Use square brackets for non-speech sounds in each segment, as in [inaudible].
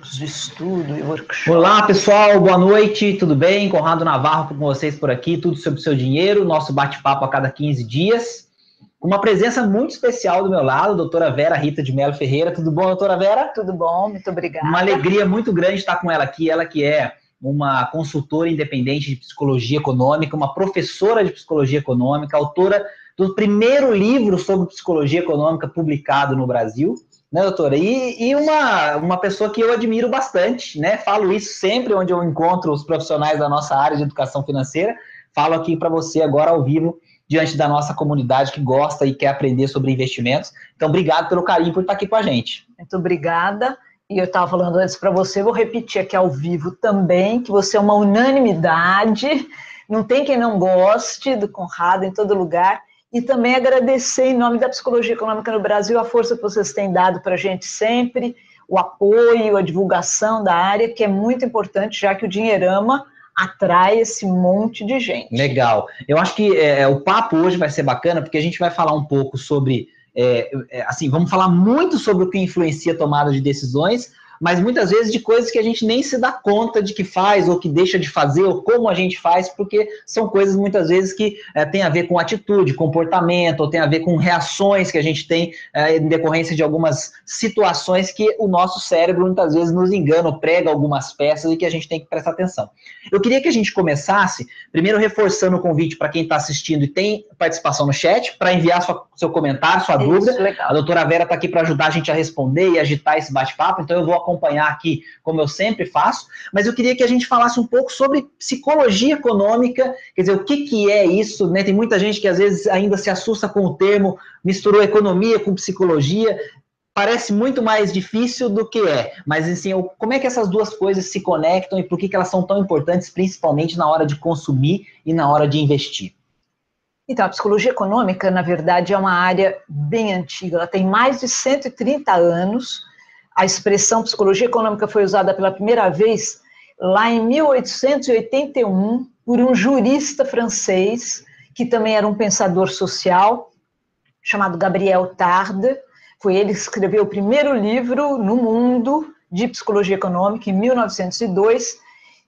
grupos de estudo e workshops. Olá, pessoal, boa noite, tudo bem? Conrado Navarro com vocês por aqui, tudo sobre o seu dinheiro, nosso bate-papo a cada 15 dias. Uma presença muito especial do meu lado, doutora Vera Rita de Melo Ferreira. Tudo bom, doutora Vera? Tudo bom, muito obrigada. Uma alegria muito grande estar com ela aqui, ela que é uma consultora independente de psicologia econômica, uma professora de psicologia econômica, autora do primeiro livro sobre psicologia econômica publicado no Brasil, né, doutora? E, e, uma, uma pessoa que eu admiro bastante, né? Falo isso sempre onde eu encontro os profissionais da nossa área de educação financeira. Falo aqui para você agora ao vivo, diante da nossa comunidade que gosta e quer aprender sobre investimentos. Então, obrigado pelo carinho por estar aqui com a gente. Muito obrigada. E eu estava falando antes para você, vou repetir aqui ao vivo também, que você é uma unanimidade. Não tem quem não goste do Conrado em todo lugar e também agradecer em nome da Psicologia Econômica no Brasil a força que vocês têm dado para a gente sempre, o apoio, a divulgação da área, que é muito importante, já que o Dinheirama atrai esse monte de gente. Legal. Eu acho que é, o papo hoje vai ser bacana, porque a gente vai falar um pouco sobre, é, é, assim, vamos falar muito sobre o que influencia a tomada de decisões, mas muitas vezes de coisas que a gente nem se dá conta de que faz, ou que deixa de fazer, ou como a gente faz, porque são coisas muitas vezes que é, têm a ver com atitude, comportamento, ou tem a ver com reações que a gente tem é, em decorrência de algumas situações que o nosso cérebro muitas vezes nos engana, prega algumas peças e que a gente tem que prestar atenção. Eu queria que a gente começasse, primeiro reforçando o convite para quem está assistindo e tem participação no chat, para enviar sua, seu comentário, sua Isso, dúvida. Legal. A doutora Vera está aqui para ajudar a gente a responder e agitar esse bate-papo, então eu vou acompanhar aqui, como eu sempre faço, mas eu queria que a gente falasse um pouco sobre psicologia econômica, quer dizer, o que, que é isso, né? Tem muita gente que às vezes ainda se assusta com o termo, misturou economia com psicologia, parece muito mais difícil do que é, mas assim, como é que essas duas coisas se conectam e por que, que elas são tão importantes, principalmente na hora de consumir e na hora de investir? Então, a psicologia econômica, na verdade, é uma área bem antiga, ela tem mais de 130 anos, a expressão psicologia econômica foi usada pela primeira vez lá em 1881 por um jurista francês que também era um pensador social chamado Gabriel Tarde. Foi ele que escreveu o primeiro livro no mundo de psicologia econômica em 1902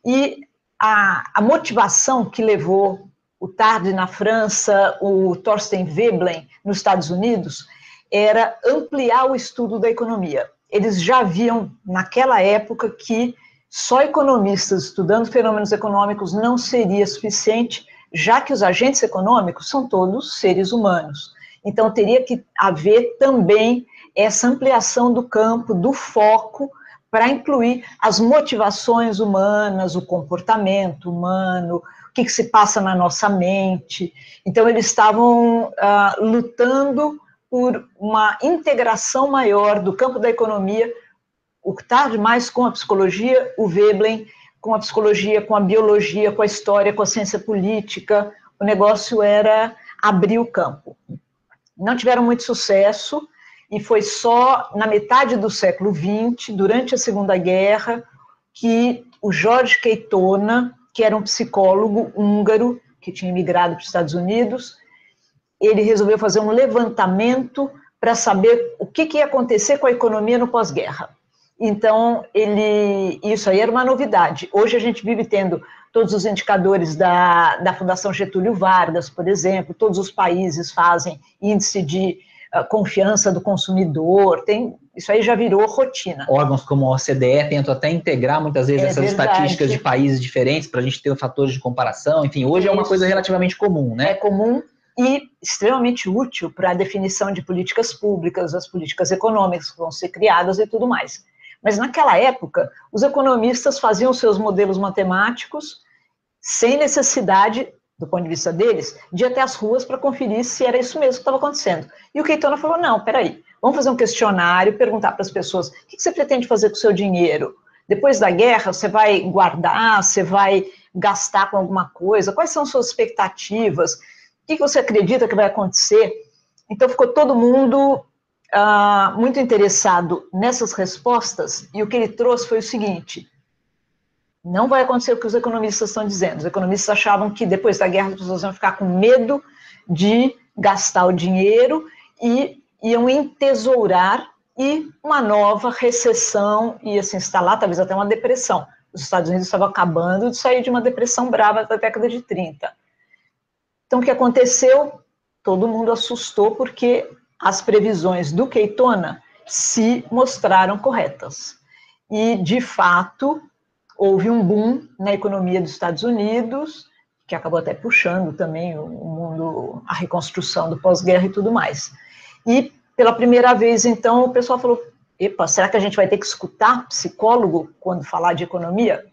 e a, a motivação que levou o Tarde na França, o Thorstein Veblen nos Estados Unidos, era ampliar o estudo da economia eles já viam naquela época que só economistas estudando fenômenos econômicos não seria suficiente, já que os agentes econômicos são todos seres humanos. Então teria que haver também essa ampliação do campo, do foco, para incluir as motivações humanas, o comportamento humano, o que, que se passa na nossa mente. Então, eles estavam uh, lutando por uma integração maior do campo da economia, o tarde mais com a psicologia, o Veblen com a psicologia, com a biologia, com a história, com a ciência política. O negócio era abrir o campo. Não tiveram muito sucesso e foi só na metade do século XX, durante a Segunda Guerra, que o Jorge Keitona, que era um psicólogo húngaro que tinha imigrado para os Estados Unidos, ele resolveu fazer um levantamento para saber o que, que, ia acontecer com a economia no pós-guerra. Então, ele, isso aí era uma novidade. Hoje a gente vive tendo todos os indicadores da, da Fundação Getúlio Vargas, por exemplo, todos os países fazem índice de uh, confiança do consumidor, tem, isso aí já virou rotina. Órgãos como a OCDE tentam até integrar muitas vezes é essas verdade. estatísticas de países diferentes para a gente ter fatores de comparação. Enfim, hoje é uma coisa relativamente comum, né? É comum, e extremamente útil para a definição de políticas públicas, as políticas econômicas que vão ser criadas e tudo mais. Mas naquela época, os economistas faziam seus modelos matemáticos sem necessidade, do ponto de vista deles, de ir até as ruas para conferir se era isso mesmo que estava acontecendo. E o Keitona falou: não, peraí, vamos fazer um questionário, perguntar para as pessoas o que você pretende fazer com o seu dinheiro. Depois da guerra, você vai guardar, você vai gastar com alguma coisa? Quais são suas expectativas? O que você acredita que vai acontecer? Então, ficou todo mundo ah, muito interessado nessas respostas, e o que ele trouxe foi o seguinte: não vai acontecer o que os economistas estão dizendo. Os economistas achavam que depois da guerra as pessoas iam ficar com medo de gastar o dinheiro e iam entesourar e uma nova recessão ia se instalar, talvez até uma depressão. Os Estados Unidos estavam acabando de sair de uma depressão brava da década de 30. Então, o que aconteceu? Todo mundo assustou porque as previsões do Keitona se mostraram corretas. E, de fato, houve um boom na economia dos Estados Unidos, que acabou até puxando também o mundo, a reconstrução do pós-guerra e tudo mais. E pela primeira vez, então, o pessoal falou: epa, será que a gente vai ter que escutar psicólogo quando falar de economia?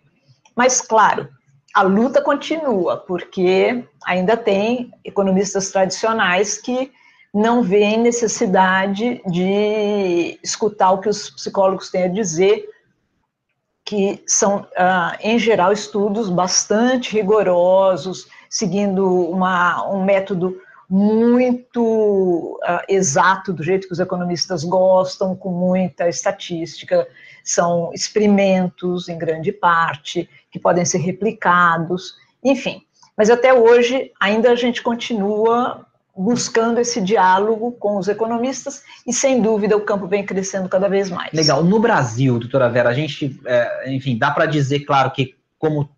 Mas, claro, a luta continua, porque ainda tem economistas tradicionais que não veem necessidade de escutar o que os psicólogos têm a dizer, que são, ah, em geral, estudos bastante rigorosos, seguindo uma, um método muito uh, exato, do jeito que os economistas gostam, com muita estatística, são experimentos, em grande parte, que podem ser replicados, enfim. Mas até hoje, ainda a gente continua buscando esse diálogo com os economistas e, sem dúvida, o campo vem crescendo cada vez mais. Legal. No Brasil, doutora Vera, a gente, é, enfim, dá para dizer, claro, que como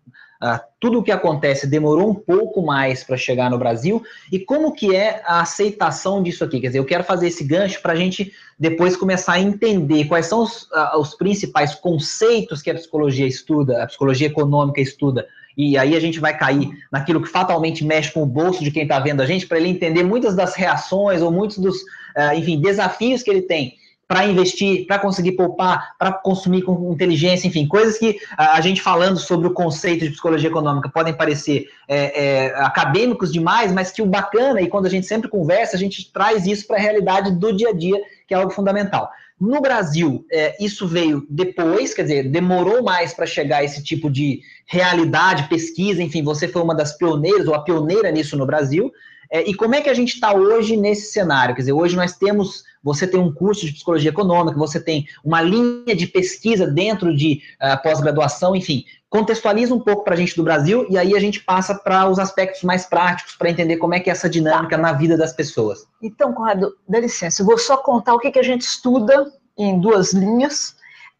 Uh, tudo o que acontece demorou um pouco mais para chegar no Brasil. E como que é a aceitação disso aqui? Quer dizer, eu quero fazer esse gancho para a gente depois começar a entender quais são os, uh, os, principais conceitos que a psicologia estuda, a psicologia econômica estuda, e aí a gente vai cair naquilo que fatalmente mexe com o bolso de quem está vendo a gente, para ele entender muitas das reações ou muitos dos, uh, enfim, desafios que ele tem para investir, para conseguir poupar, para consumir com inteligência, enfim, coisas que a, gente falando sobre o conceito de psicologia econômica podem parecer é, é, acadêmicos demais, mas que o bacana, e quando a gente sempre conversa, a gente traz isso para a realidade do dia a dia, que é algo fundamental. No Brasil, é, isso veio depois, quer dizer, demorou mais para chegar a esse tipo de realidade, pesquisa, enfim, você foi uma das pioneiras, ou a pioneira nisso no Brasil. É, e como é que a gente está hoje nesse cenário? Quer dizer, hoje nós temos você tem um curso de psicologia econômica, você tem uma linha de pesquisa dentro de uh, pós-graduação, enfim. Contextualiza um pouco para a gente do Brasil e aí a gente passa para os aspectos mais práticos para entender como é que é essa dinâmica na vida das pessoas. Então, Conrado, dá licença, eu vou só contar o que, que a gente estuda em duas linhas.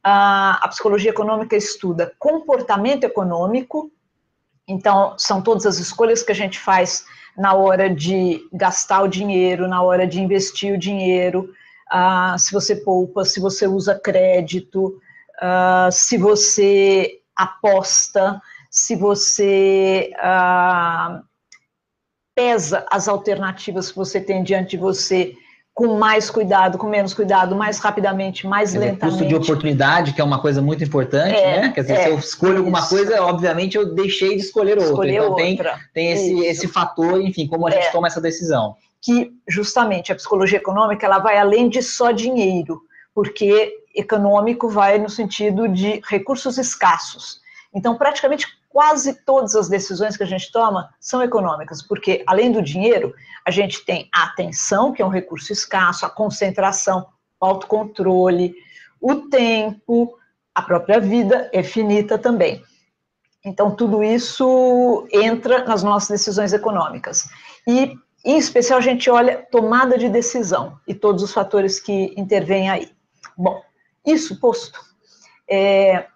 Uh, a psicologia econômica estuda comportamento econômico, então são todas as escolhas que a gente faz na hora de gastar o dinheiro, na hora de investir o dinheiro, uh, se você poupa, se você usa crédito, uh, se você aposta, se você uh, pesa as alternativas que você tem diante de você com mais cuidado, com menos cuidado, mais rapidamente, mais Quer lentamente. Dizer, custo de oportunidade, que é uma coisa muito importante, é, né? Quer dizer, é, se eu escolho alguma isso. coisa, obviamente eu deixei de escolher outra. Escolher então outra. tem, tem esse, esse fator, enfim, como a gente é. toma essa decisão. Que justamente a psicologia econômica ela vai além de só dinheiro, porque econômico vai no sentido de recursos escassos. Então, praticamente quase todas as decisões que a gente toma são econômicas, porque além do dinheiro, a gente tem a atenção, que é um recurso escasso, a concentração, o autocontrole, o tempo, a própria vida é finita também. Então, tudo isso entra nas nossas decisões econômicas. E, em especial, a gente olha tomada de decisão e todos os fatores que intervêm aí. Bom, isso posto, é,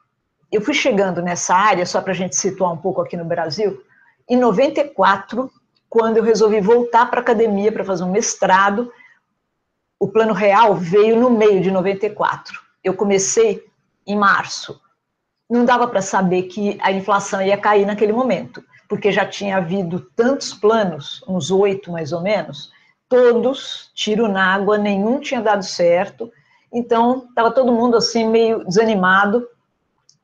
eu fui chegando nessa área, só para a gente situar um pouco aqui no Brasil, em 94, quando eu resolvi voltar para a academia para fazer um mestrado. O Plano Real veio no meio de 94. Eu comecei em março. Não dava para saber que a inflação ia cair naquele momento, porque já tinha havido tantos planos, uns oito mais ou menos, todos tiro na água, nenhum tinha dado certo. Então, estava todo mundo assim meio desanimado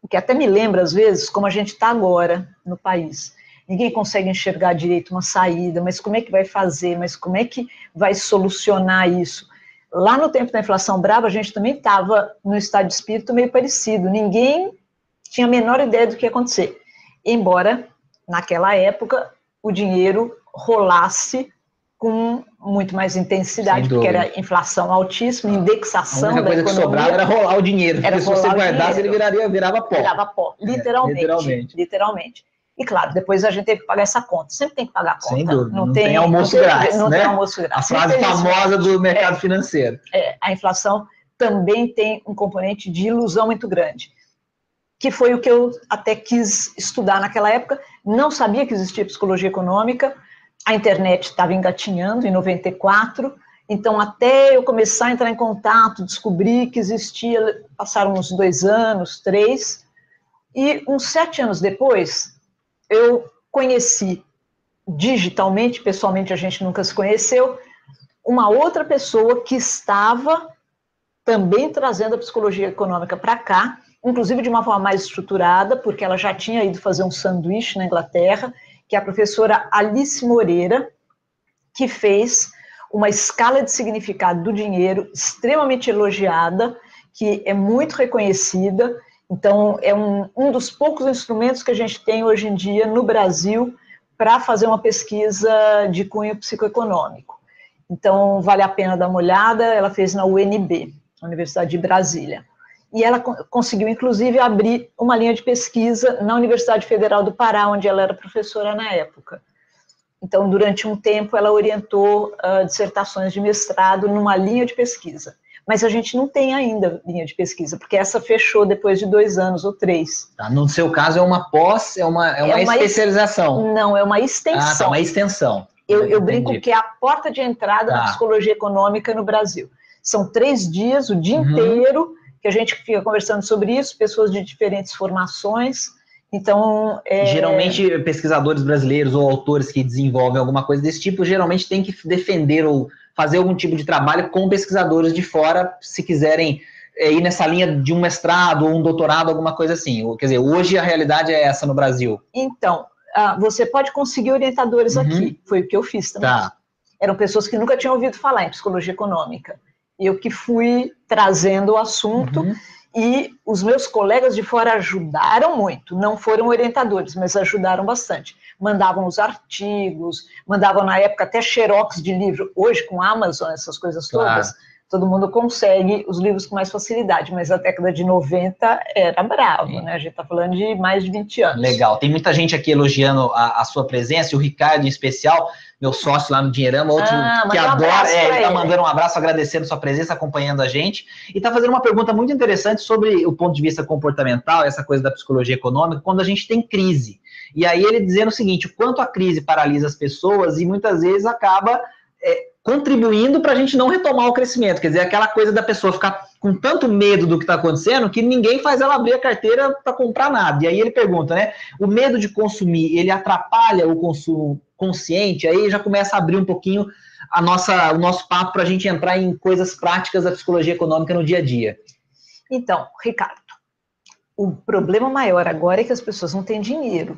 que até me lembra, às vezes, como a gente está agora no país. Ninguém consegue enxergar direito uma saída, mas como é que vai fazer? Mas como é que vai solucionar isso? Lá no tempo da inflação brava, a gente também estava no estado de espírito meio parecido. Ninguém tinha a menor ideia do que ia acontecer. Embora, naquela época, o dinheiro rolasse com muito mais intensidade, porque era inflação altíssima, indexação a única coisa que sobrava era rolar o dinheiro, era porque se você guardasse, ele viraria, virava pó. Virava pó, literalmente, é, literalmente. literalmente. E claro, depois a gente teve que pagar essa conta. Sempre tem que pagar a conta. Sem dúvida. Não, não tem, tem, almoço não grátis, não né? tem almoço grátis. A frase famosa do mercado é, financeiro. É, a inflação também tem um componente de ilusão muito grande, que foi o que eu até quis estudar naquela época. Não sabia que existia psicologia econômica, a internet estava engatinhando em 94, então até eu começar a entrar em contato, descobri que existia, passaram uns dois anos, três, e uns sete anos depois, eu conheci digitalmente, pessoalmente a gente nunca se conheceu, uma outra pessoa que estava também trazendo a psicologia econômica para cá, inclusive de uma forma mais estruturada, porque ela já tinha ido fazer um sanduíche na Inglaterra, que é a professora Alice Moreira, que fez uma escala de significado do dinheiro extremamente elogiada, que é muito reconhecida. Então, é um, um dos poucos instrumentos que a gente tem hoje em dia no Brasil para fazer uma pesquisa de cunho psicoeconômico. Então, vale a pena dar uma olhada. Ela fez na UNB, Universidade de Brasília. E ela conseguiu, inclusive, abrir uma linha de pesquisa na Universidade Federal do Pará, onde ela era professora na época. Então, durante um tempo, ela orientou uh, dissertações de mestrado numa linha de pesquisa. Mas a gente não tem ainda linha de pesquisa, porque essa fechou depois de dois anos ou três. Tá, no seu caso, é uma pós, é uma, é uma, é uma especialização? Não, é uma extensão. Ah, tá, uma extensão. Eu, eu brinco que é a porta de entrada tá. psicologia econômica no Brasil. São três dias, o dia uhum. inteiro, que a gente fica conversando sobre isso, pessoas de diferentes formações. Então, é... geralmente pesquisadores brasileiros ou autores que desenvolvem alguma coisa desse tipo, geralmente têm que defender ou fazer algum tipo de trabalho com pesquisadores de fora, se quiserem é, ir nessa linha de um mestrado ou um doutorado, alguma coisa assim. Quer dizer, hoje a realidade é essa no Brasil. Então, uh, você pode conseguir orientadores uhum. aqui, foi o que eu fiz também. Tá. Eram pessoas que nunca tinham ouvido falar em psicologia econômica eu que fui trazendo o assunto uhum. e os meus colegas de fora ajudaram muito, não foram orientadores, mas ajudaram bastante. Mandavam os artigos, mandavam na época até xerox de livro, hoje com Amazon, essas coisas todas, claro. Todo mundo consegue os livros com mais facilidade, mas a década de 90 era bravo, né? A gente está falando de mais de 20 anos. Legal, tem muita gente aqui elogiando a, a sua presença, e o Ricardo em especial, meu sócio lá no Dinheirama, outro ah, que adora, um é, ele está mandando um abraço, agradecendo sua presença, acompanhando a gente, e está fazendo uma pergunta muito interessante sobre o ponto de vista comportamental, essa coisa da psicologia econômica, quando a gente tem crise. E aí ele dizendo o seguinte, o quanto a crise paralisa as pessoas e muitas vezes acaba é, contribuindo para a gente não retomar o crescimento. Quer dizer, aquela coisa da pessoa ficar com tanto medo do que está acontecendo que ninguém faz ela abrir a carteira para comprar nada. E aí ele pergunta, né? O medo de consumir, ele atrapalha o consumo consciente? Aí já começa a abrir um pouquinho a nossa, o nosso papo para a gente entrar em coisas práticas da psicologia econômica no dia a dia. Então, Ricardo, o problema maior agora é que as pessoas não têm dinheiro.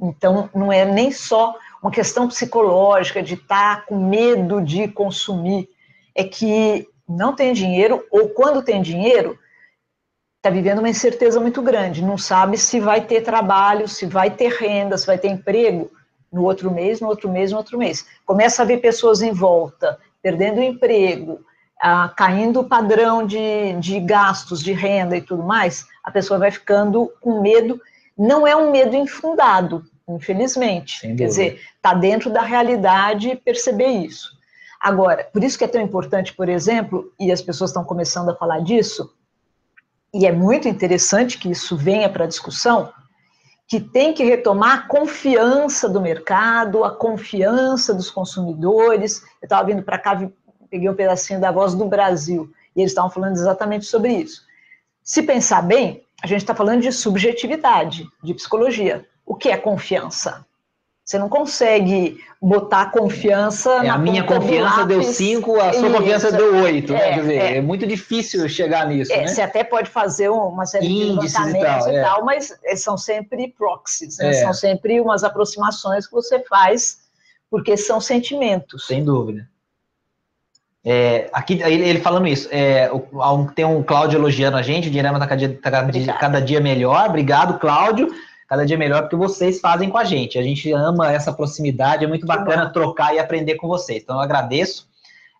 Então, não é nem só uma questão psicológica de estar tá com medo de consumir, é que não tem dinheiro, ou quando tem dinheiro, está vivendo uma incerteza muito grande, não sabe se vai ter trabalho, se vai ter renda, se vai ter emprego no outro mês, no outro mês, no outro mês. Começa a ver pessoas em volta, perdendo emprego, ah, caindo o padrão de, de gastos, de renda e tudo mais, a pessoa vai ficando com medo não é um medo infundado, infelizmente. Quer dizer, está dentro da realidade perceber isso. Agora, por isso que é tão importante, por exemplo, e as pessoas estão começando a falar disso, e é muito interessante que isso venha para a discussão, que tem que retomar a confiança do mercado, a confiança dos consumidores. Eu estava vindo para cá, peguei um pedacinho da Voz do Brasil, e eles estavam falando exatamente sobre isso. Se pensar bem, a gente está falando de subjetividade, de psicologia. O que é confiança? Você não consegue botar confiança é, na A minha confiança deu 5, a sua Isso. confiança deu 8. Né? É, Quer dizer, é. é. muito difícil chegar nisso. É, né? Você até pode fazer uma série Índices de levantamentos e tal, e é. tal mas são sempre proxies, né? É. são sempre umas aproximações que você faz, porque são sentimentos. Sem dúvida. É, aqui ele, falando isso, é, tem um Cláudio elogiando a gente, o Dinheirama está cada, cada, dia melhor. Obrigado, Cláudio. Cada dia melhor porque vocês fazem com a gente. A gente ama essa proximidade, é muito bacana trocar e aprender com vocês. Então eu agradeço.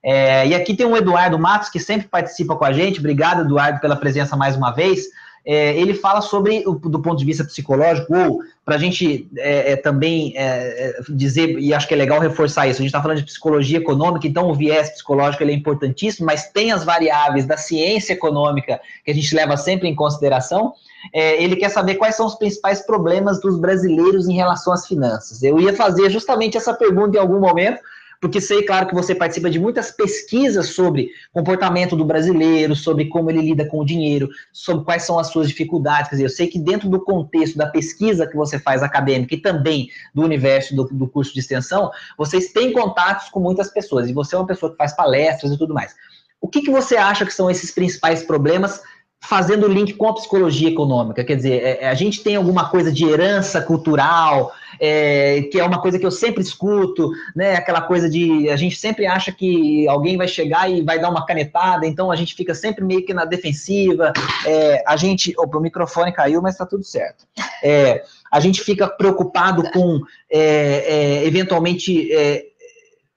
É, e aqui tem o Eduardo Matos, que sempre participa com a gente. Obrigado, Eduardo, pela presença mais uma vez. é, ele fala sobre, do ponto de vista psicológico, ou para a gente é, é, também é, é, dizer, e acho que é legal reforçar isso, a gente está falando de psicologia econômica, então o viés psicológico ele é importantíssimo, mas tem as variáveis da ciência econômica que a gente leva sempre em consideração. É, ele quer saber quais são os principais problemas dos brasileiros em relação às finanças. Eu ia fazer justamente essa pergunta em algum momento, porque sei, claro, que você participa de muitas pesquisas sobre comportamento do brasileiro, sobre como ele lida com o dinheiro, sobre quais são as suas dificuldades. Quer dizer, eu sei que dentro do contexto da pesquisa que você faz acadêmica e também do universo do, do curso de extensão, vocês têm contatos com muitas pessoas, e você é uma pessoa que faz palestras e tudo mais. O que, que você acha que são esses principais problemas fazendo o link com a psicologia econômica? Quer dizer, é, é, a gente tem alguma coisa de herança cultural, é, que é uma coisa que eu sempre escuto, né? Aquela coisa de a gente sempre acha que alguém vai chegar e vai dar uma canetada, então a gente fica sempre meio que na defensiva. É, a gente. Opa, o microfone caiu, mas está tudo certo. É, a gente fica preocupado com é, eventualmente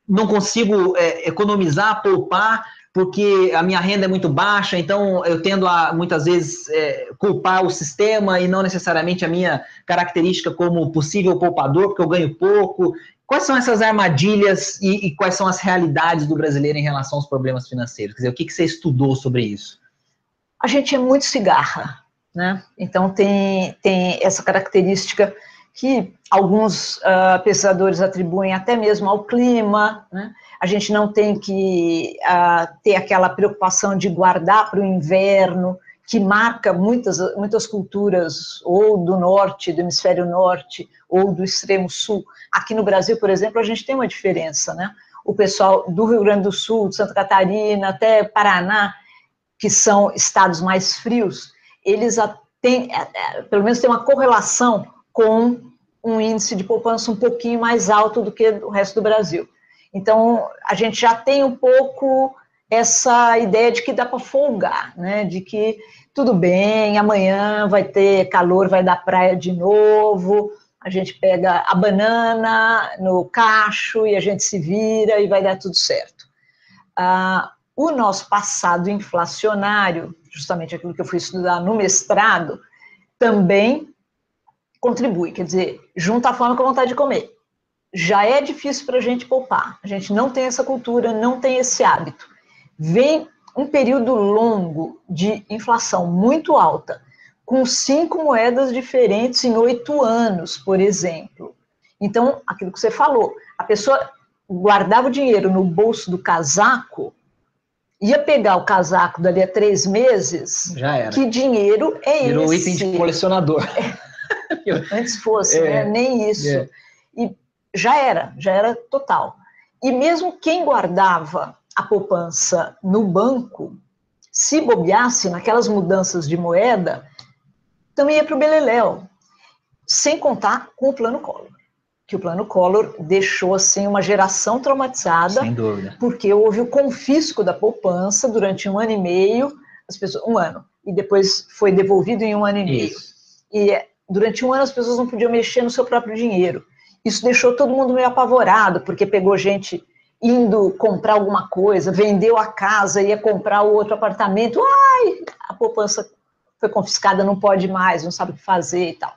não consigo economizar, poupar porque a minha renda é muito baixa, então eu tendo a muitas vezes é, culpar o sistema e não necessariamente a minha característica como possível poupador, porque eu ganho pouco. Quais são essas armadilhas e, e quais são as realidades do brasileiro em relação aos problemas financeiros? Quer dizer, o que, que você estudou sobre isso? A gente é muito cigarra, né? Então tem, tem essa característica que alguns uh, pesquisadores atribuem até mesmo ao clima, né? A gente não tem que uh, ter aquela preocupação de guardar para o inverno, que marca muitas, muitas culturas, ou do norte, do hemisfério norte, ou do extremo sul. Aqui no Brasil, por exemplo, a gente tem uma diferença, né? O pessoal do Rio Grande do Sul, de Santa Catarina, até Paraná, que são estados mais frios, eles têm, é, é, pelo menos tem uma correlação com um índice de poupança um pouquinho mais alto do que o resto do Brasil. Então, a gente já tem um pouco essa ideia de que dá para folgar, né? De que tudo bem, amanhã vai ter calor, vai dar praia de novo, a gente pega a banana no cacho e a gente se vira e vai dar tudo certo. Ah, o nosso passado inflacionário, justamente aquilo que eu fui estudar no mestrado, também contribui, quer dizer, junta a fome com a vontade de comer já é difícil para a gente poupar. A gente não tem essa cultura, não tem esse hábito. Vem um período longo de inflação muito alta, com cinco moedas diferentes em oito anos, por exemplo. Então, aquilo que você falou, a pessoa guardava o dinheiro no bolso do casaco, ia pegar o casaco dali a três meses. Já era. Que dinheiro é Virou esse? Virou item de colecionador. É, [laughs] antes fosse, é, né? nem isso. É. Já era, já era total. E mesmo quem guardava a poupança no banco, se bobeasse naquelas mudanças de moeda, também ia para o Beleléu, sem contar com o plano Collor. Que o plano Collor deixou assim uma geração traumatizada, sem dúvida. porque houve o confisco da poupança durante um ano e meio, as pessoas, um ano, e depois foi devolvido em um ano e meio. E durante um ano as pessoas não podiam mexer no seu próprio dinheiro. Isso deixou todo mundo meio apavorado, porque pegou gente indo comprar alguma coisa, vendeu a casa, ia comprar outro apartamento, ai, a poupança foi confiscada, não pode mais, não sabe o que fazer e tal.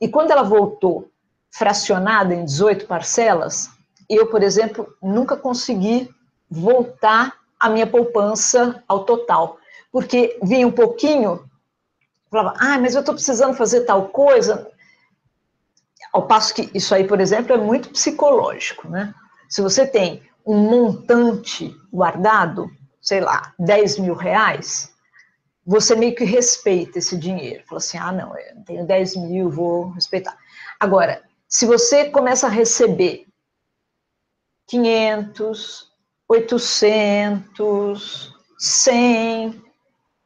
E quando ela voltou fracionada em 18 parcelas, eu, por exemplo, nunca consegui voltar a minha poupança ao total, porque vinha um pouquinho, falava, ah, mas eu estou precisando fazer tal coisa, ao passo que isso aí, por exemplo, é muito psicológico, né? Se você tem um montante guardado, sei lá, 10 mil reais, você meio que respeita esse dinheiro. Fala assim, ah, não, eu tenho 10 mil, vou respeitar. Agora, se você começa a receber 500, 800, 100,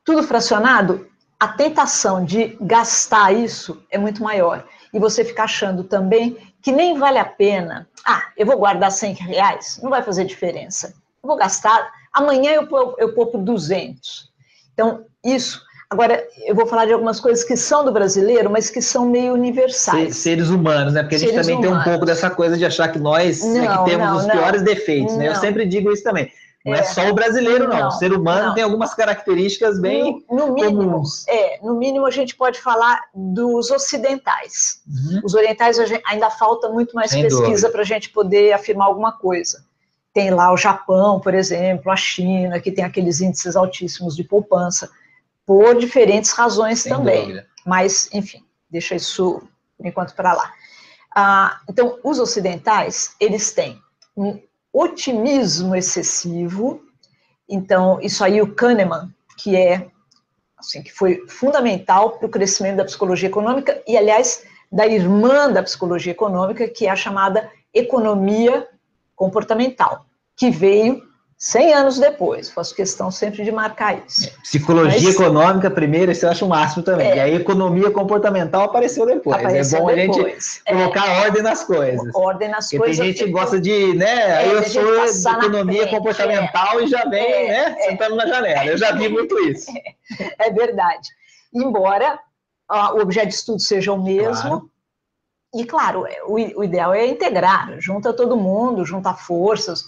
tudo fracionado, a tentação de gastar isso é muito maior e você fica achando também que nem vale a pena. Ah, eu vou guardar 100 reais, não vai fazer diferença. Eu vou gastar, amanhã eu, eu poupo 200. Então, isso. Agora, eu vou falar de algumas coisas que são do brasileiro, mas que são meio universais. Seres humanos, né? Porque a gente também humanos. tem um pouco dessa coisa de achar que nós não, é que temos não, os não, piores defeitos, né? Eu sempre digo isso também. Não é, é só o brasileiro, não. não. O ser humano não. tem algumas características bem no, no mínimo, comuns. É, no mínimo a gente pode falar dos ocidentais. Uhum. Os orientais ainda falta muito mais Sem pesquisa para a gente poder afirmar alguma coisa. Tem lá o Japão, por exemplo, a China, que tem aqueles índices altíssimos de poupança, por diferentes razões Sem também. Dúvida. Mas, enfim, deixa isso, por enquanto, para lá. Ah, então, os ocidentais, eles têm um otimismo excessivo. Então, isso aí o Kahneman, que é assim, que foi fundamental para o crescimento da psicologia econômica e, aliás, da irmã da psicologia econômica, que é a chamada economia comportamental, que veio 100 anos depois, faço questão sempre de marcar isso. É, psicologia Mas, econômica primeiro, isso eu acho o máximo também. É, e aí economia comportamental apareceu depois. Apareceu é bom depois. a gente é, colocar ordem nas coisas. Ordem nas Porque coisas. Tem gente que gosta de, né? É, aí eu sou de economia frente, comportamental e já vem, é, né? Sentando na janela. Eu já vi [laughs] muito isso. É, verdade. Embora ó, o objeto de estudo seja o mesmo. Claro. E, claro, o, o ideal é integrar, junta todo mundo, junta forças,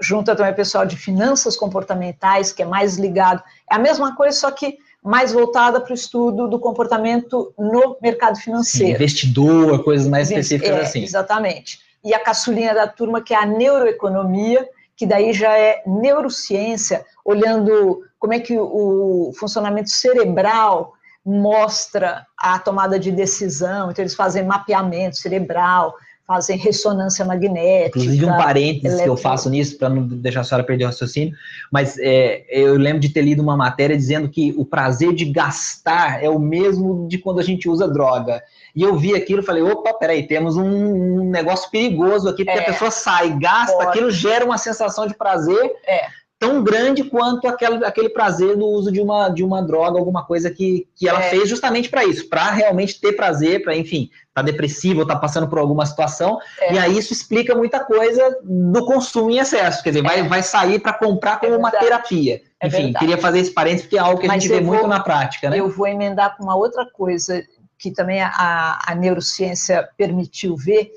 junta também o pessoal de finanças comportamentais, que é mais ligado. É a mesma coisa, só que mais voltada para o estudo do comportamento no mercado financeiro. Investidor, coisas mais específicas é, assim. Exatamente. E a caçulinha da turma, que é a neuroeconomia, que daí já é neurociência, olhando como é que o funcionamento cerebral mostra a tomada de decisão, então eles fazem mapeamento cerebral, fazem ressonância magnética. Inclusive, um parênteses eletro... que eu faço nisso, para não deixar a senhora perder o raciocínio, mas é, eu lembro de ter lido uma matéria dizendo que o prazer de gastar é o mesmo de quando a gente usa droga. E eu vi aquilo e falei, opa, peraí, temos um, um negócio perigoso aqui, porque é, a pessoa sai, gasta, pode. aquilo gera uma sensação de prazer. É tão grande quanto aquele, aquele prazer no uso de uma, de uma droga, alguma coisa que, que ela é. fez justamente para isso, para realmente ter prazer, para, enfim, tá depressivo tá passando por alguma situação, é. e aí isso explica muita coisa do consumo em excesso, quer dizer, vai, é. vai sair para comprar como uma terapia. É enfim, queria fazer esse parênteses porque é algo que a gente vê vou, muito na prática, né? Eu vou emendar com uma outra coisa que também a, a neurociência permitiu ver,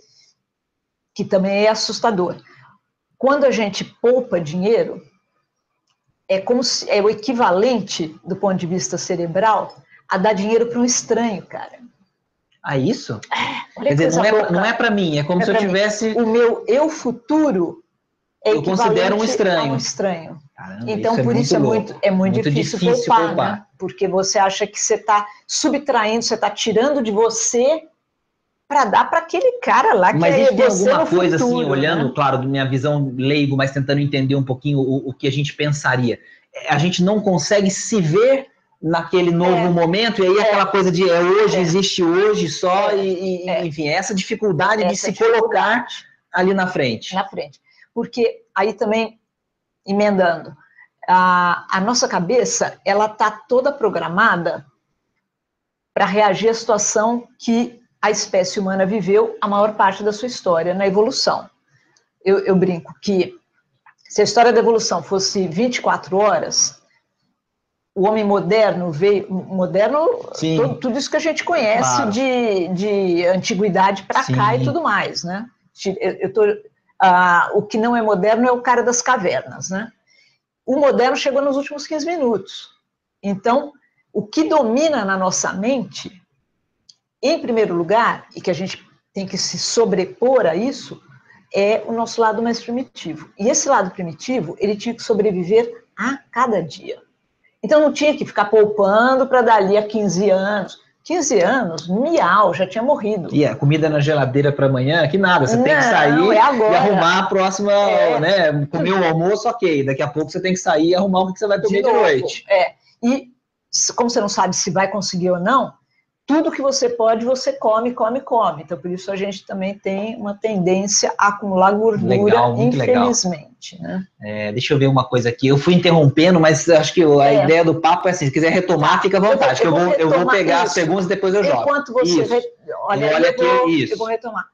que também é assustador. Quando a gente poupa dinheiro, é como se, é o equivalente do ponto de vista cerebral a dar dinheiro para um estranho, cara. Ah, isso? É, Quer dizer, não é, não é para mim, é como é se eu tivesse. Mim. O meu eu futuro é eu considero um estranho. um estranho. Caramba, então, isso por é isso é muito, é muito, muito difícil, difícil poupar, poupar. Né? Porque você acha que você está subtraindo, você está tirando de você para dar para aquele cara lá que mas é tem alguma coisa assim, futuro, assim, olhando, né? claro, da minha visão leigo, mas tentando entender um pouquinho o, o, que a gente pensaria. A gente não consegue se ver naquele novo é, momento, e aí é, aquela coisa de é hoje, é, existe hoje só, é, e, e é. enfim, essa dificuldade essa de se colocar ali na frente. Na frente. Porque aí também, emendando, a, a nossa cabeça, ela está toda programada para reagir à situação que a espécie humana viveu a maior parte da sua história na evolução. Eu, eu brinco que se a história da evolução fosse 24 horas, o homem moderno veio. Moderno, tudo, tudo, isso que a gente conhece claro. de, de antiguidade para cá e tudo mais, né? Eu, eu tô, ah, o que não é moderno é o cara das cavernas, né? O moderno chegou nos últimos 15 minutos. Então, o que domina na nossa mente em primeiro lugar, e que a gente tem que se sobrepor a isso, é o nosso lado mais primitivo. E esse lado primitivo, ele tinha que sobreviver a cada dia. Então não tinha que ficar poupando para dali a 15 anos. 15 anos, miau, já tinha morrido. E a comida na geladeira para amanhã, que nada, você não, tem que sair é e arrumar a próxima, é. né? Comer o almoço, ok. Daqui a pouco você tem que sair e arrumar o que você vai comer de, de noite. É. E como você não sabe se vai conseguir ou não, tudo que você pode, você come, come, come. Então, por isso a gente também tem uma tendência a acumular gordura, legal, infelizmente. Né? É, deixa eu ver uma coisa aqui. Eu fui interrompendo, mas acho que a é. ideia do papo é assim: se quiser retomar, fica à vontade. Eu, eu, eu vou, eu vou pegar isso. segundos e depois eu jogo. Enquanto você. Re... Olha, olha aqui, vou, isso. eu vou retomar.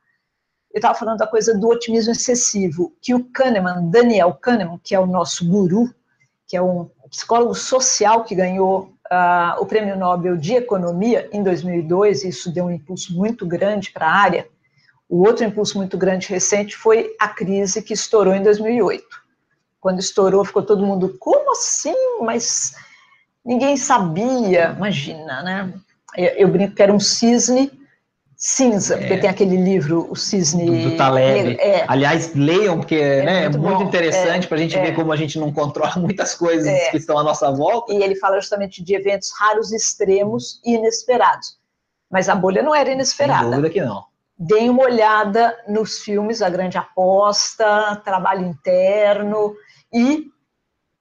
Eu estava falando da coisa do otimismo excessivo, que o Kahneman, Daniel Kahneman, que é o nosso guru, que é um psicólogo social que ganhou uh, o Prêmio Nobel de Economia em 2002, isso deu um impulso muito grande para a área. O outro impulso muito grande recente foi a crise que estourou em 2008. Quando estourou, ficou todo mundo, como assim? Mas ninguém sabia, imagina, né? Eu, eu brinco que era um cisne cinza, porque é. tem aquele livro, o Cisne... Do, do Taleb. É. Aliás, leiam, porque é né, muito, é muito interessante para a gente ver como a gente não controla [laughs] muitas coisas é. que estão à nossa volta. E ele fala justamente de eventos raros, extremos e inesperados. Mas a bolha não era inesperada. Sem dúvida que não. Deem uma olhada nos filmes A Grande Aposta, Trabalho Interno e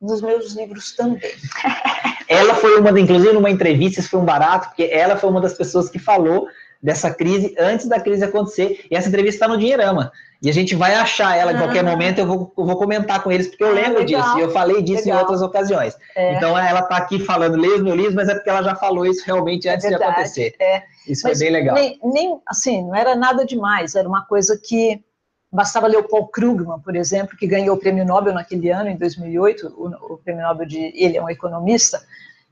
nos meus livros também. [laughs] ela foi uma, inclusive numa entrevista, isso foi um barato, porque ela foi uma das pessoas que falou dessa crise antes da crise acontecer. E essa entrevista está no Dinheirama. E a gente vai achar ela em ah. qualquer momento, eu vou, eu vou comentar com eles, porque eu ah, lembro legal. disso, e eu falei disso legal. em outras ocasiões. É. Então ela está aqui falando, lê os meus livros, mas é porque ela já falou isso realmente antes Verdade, de acontecer. É. Isso mas foi bem legal. Nem, nem, assim, não era nada demais, era uma coisa que bastava ler o Paul Krugman, por exemplo, que ganhou o prêmio Nobel naquele ano, em 2008, o, o prêmio Nobel de, ele é um economista,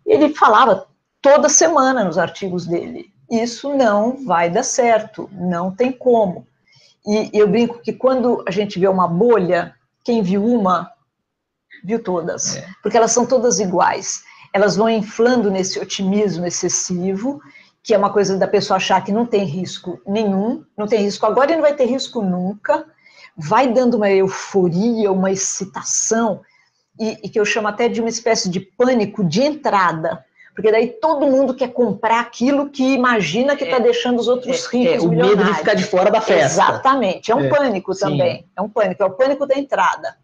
ele falava toda semana nos artigos dele, isso não vai dar certo, não tem como. E eu brinco que quando a gente vê uma bolha, quem viu uma, viu todas, é. porque elas são todas iguais. Elas vão inflando nesse otimismo excessivo, que é uma coisa da pessoa achar que não tem risco nenhum, não tem risco agora e não vai ter risco nunca, vai dando uma euforia, uma excitação, e, e que eu chamo até de uma espécie de pânico de entrada porque daí todo mundo quer comprar aquilo que imagina que está é, deixando os outros é, ricos é, o medo de ficar de fora da festa. Exatamente, é um é, pânico também, sim. é um pânico, é o pânico da entrada.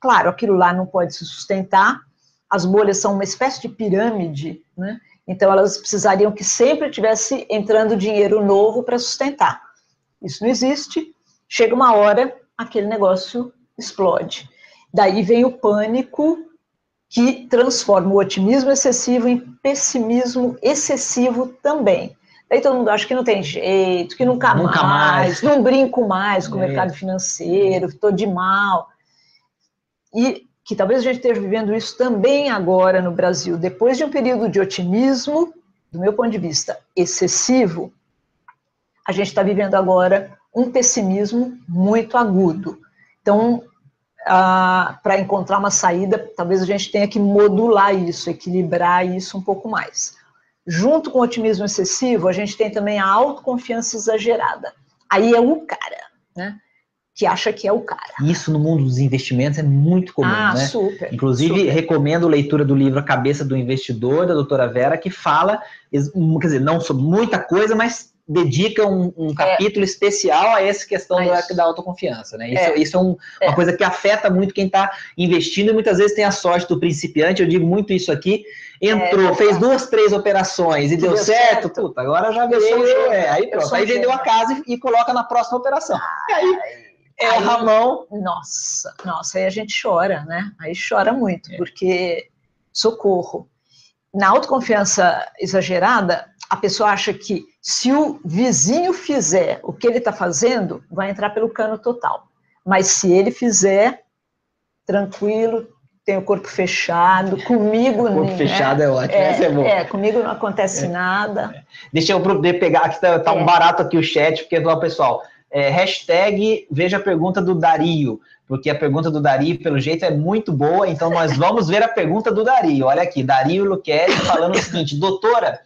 Claro, aquilo lá não pode se sustentar, as bolhas são uma espécie de pirâmide, né? então elas precisariam que sempre tivesse entrando dinheiro novo para sustentar. Isso não existe, chega uma hora, aquele negócio explode. Daí vem o pânico que transforma o otimismo excessivo em pessimismo excessivo também. Daí todo mundo acha que não tem jeito, que nunca, nunca mais, mais, não brinco mais com é. o mercado financeiro, estou de mal. E que talvez a gente esteja vivendo isso também agora no Brasil, depois de um período de otimismo, do meu ponto de vista, excessivo, a gente está vivendo agora um pessimismo muito agudo. Então, para encontrar uma saída, talvez a gente tenha que modular isso, equilibrar isso um pouco mais. Junto com o otimismo excessivo, a gente tem também a autoconfiança exagerada. Aí é o cara, né? Que acha que é o cara. Isso no mundo dos investimentos é muito comum, ah, né? Super. Inclusive, super. recomendo a leitura do livro A Cabeça do Investidor, da doutora Vera, que fala, quer dizer, não sobre muita coisa, mas dedica um, um é. capítulo é. especial a essa questão da, da, autoconfiança, né? Isso é, isso é um, uma é. coisa que afeta muito quem está investindo e muitas vezes tem a sorte do principiante, eu digo muito isso aqui, entrou, é, fez duas, três operações e deu, deu certo, certo, puta, agora já virei, é, aí pronto, aí vendeu a casa e, e, coloca na próxima operação. e aí erra a mão. Nossa, nossa, aí a gente chora, né? Aí chora muito, porque socorro. Na autoconfiança exagerada, a pessoa acha que se o vizinho fizer o que ele está fazendo, vai entrar pelo cano total. Mas se ele fizer, tranquilo, tem o corpo fechado, comigo... O corpo né? fechado é ótimo, é, é bom. É, comigo não acontece é, nada. É. Deixa eu poder pegar, aqui está tá um é. barato aqui o chat, porque lá, pessoal, é, hashtag veja a pergunta do Dario, porque a pergunta do Dario, pelo jeito, é muito boa, então nós [laughs] vamos ver a pergunta do Dario. Olha aqui, Dario Luqueri falando o seguinte, doutora,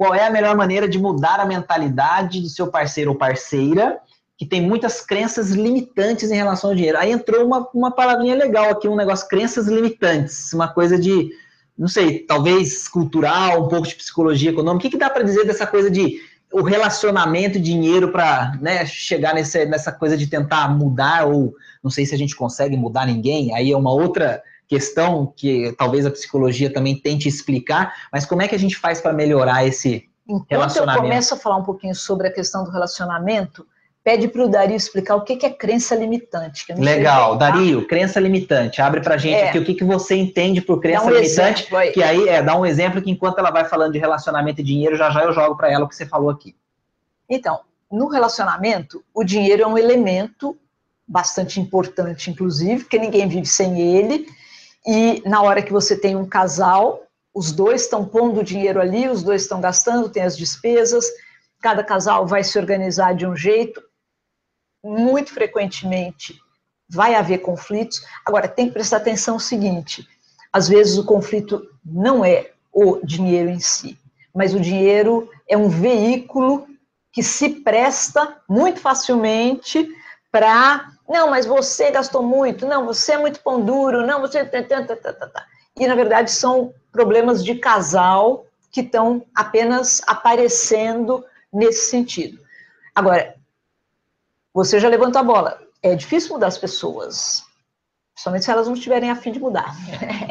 qual é a melhor maneira de mudar a mentalidade do seu parceiro ou parceira que tem muitas crenças limitantes em relação ao dinheiro. Aí entrou uma, uma palavrinha legal aqui, um negócio, crenças limitantes, uma coisa de, não sei, talvez cultural, um pouco de psicologia econômica. O que, que dá para dizer dessa coisa de o relacionamento dinheiro para né, chegar nessa, nessa coisa de tentar mudar, ou não sei se a gente consegue mudar ninguém, aí é uma outra questão que talvez a psicologia também tente explicar, mas como é que a gente faz para melhorar esse Enquanto relacionamento? Enquanto eu começo a falar um pouquinho sobre a questão do relacionamento, pede para o Dario explicar o que é crença limitante. Legal, tá? Dario, crença limitante. Abre para a gente é. aqui o que, que você entende por crença um limitante, exemplo, que aí é, dá um exemplo que enquanto ela vai falando de relacionamento e dinheiro, já já eu jogo para ela o que você falou aqui. Então, no relacionamento, o dinheiro é um elemento bastante importante, inclusive, porque ninguém vive sem ele, e na hora que você tem um casal, os dois estão pondo dinheiro ali, os dois estão gastando, tem as despesas, cada casal vai se organizar de um jeito. Muito frequentemente vai haver conflitos. Agora, tem que prestar atenção no seguinte: às vezes o conflito não é o dinheiro em si, mas o dinheiro é um veículo que se presta muito facilmente para. Não, mas você gastou muito, não, você é muito pão duro, não, você. Tá, e, na verdade, são problemas de casal que estão apenas aparecendo nesse sentido. Agora, você já levantou a bola. É difícil mudar as pessoas, principalmente se elas não estiverem a fim de mudar.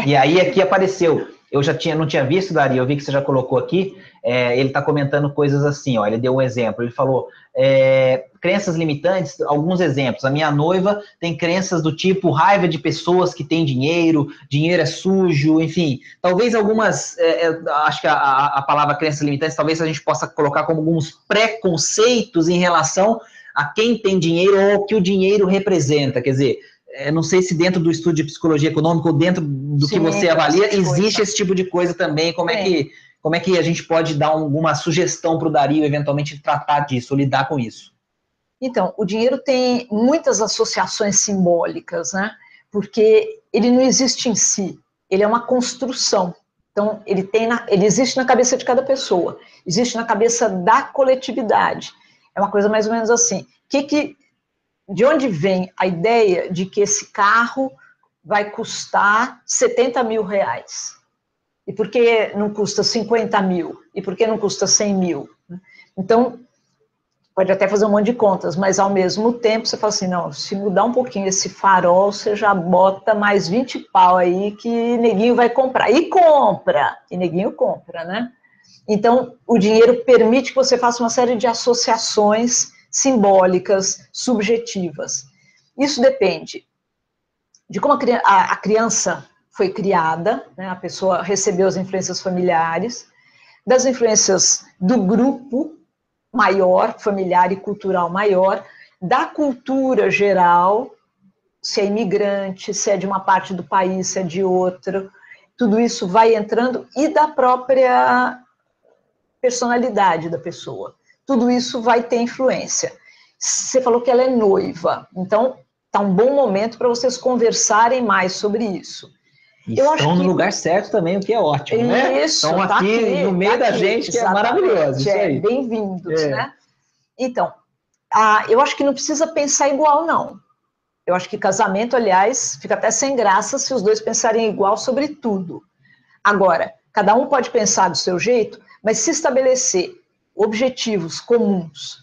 E aí aqui apareceu eu já tinha, não tinha visto, Dari, eu vi que você já colocou aqui, é, ele está comentando coisas assim, ó, ele deu um exemplo, ele falou, é, crenças limitantes, alguns exemplos, a minha noiva tem crenças do tipo raiva de pessoas que têm dinheiro, dinheiro é sujo, enfim, talvez algumas, é, é acho que a, a, palavra crenças limitantes, talvez a gente possa colocar como alguns preconceitos em relação a quem tem dinheiro ou o que o dinheiro representa, quer dizer, é, não sei se dentro do estudo de psicologia econômica ou dentro do Sim, que você avalia, existe esse tipo de coisa também. Como é, é que, como é que a gente pode dar alguma sugestão para o Dario, eventualmente, tratar disso, lidar com isso? Então, o dinheiro tem muitas associações simbólicas, né? Porque ele não existe em si, ele é uma construção. Então, ele, tem na, ele existe na cabeça de cada pessoa, existe na cabeça da coletividade. É uma coisa mais ou menos assim. O que, que de onde vem a ideia de que esse carro vai custar 70 mil reais? E por que não custa 50 mil? E por que não custa 100 mil? Então, pode até fazer um monte de contas, mas ao mesmo tempo você fala assim, não, se mudar um pouquinho esse farol, você já bota mais 20 pau aí que neguinho vai comprar. E compra! E neguinho compra, né? Então, o dinheiro permite que você faça uma série de associações simbólicas, subjetivas. Isso depende de como a, criança foi criada, né, a pessoa recebeu as influências familiares, das influências do grupo maior, familiar e cultural maior, da cultura geral, se é imigrante, se é de uma parte do país, se é de outra, tudo isso vai entrando, e da própria personalidade da pessoa tudo isso vai ter influência. Você falou que ela é noiva, então tá um bom momento para vocês conversarem mais sobre isso. E Eu estão no que... lugar certo também, o que é ótimo, né? Isso, estão tá aqui, aqui, no meio tá da aqui, gente, que é maravilhoso. É, Bem-vindos, é. né? Então, ah, eu acho que não precisa pensar igual, não. Eu acho que casamento, aliás, fica até sem graça se os dois pensarem igual sobre tudo. Agora, cada um pode pensar do seu jeito, mas se estabelecer objetivos comuns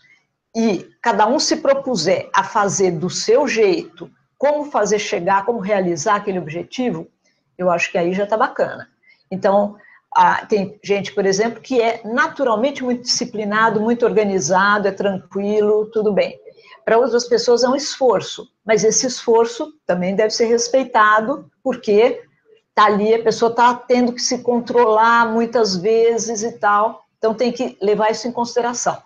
e cada um se propuser a fazer do seu jeito, como fazer chegar, como realizar aquele objetivo, eu acho que aí já está bacana. Então, tem gente, por exemplo, que é naturalmente muito disciplinado, muito organizado, é tranquilo, tudo bem. Para outras pessoas é um esforço, mas esse esforço também deve ser respeitado, porque tá ali, a pessoa está tendo que se controlar muitas vezes e tal. Então, tem que levar isso em consideração.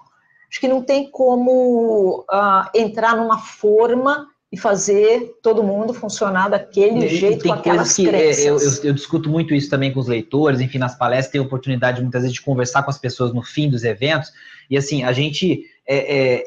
Acho que não tem como uh, entrar numa forma e fazer todo mundo funcionar daquele e, jeito, com aquelas que, crenças. É, eu, eu, eu, discuto muito isso também com os leitores, enfim, nas palestras, tenho oportunidade muitas vezes de conversar com as pessoas no fim dos eventos, e assim, a gente é, é,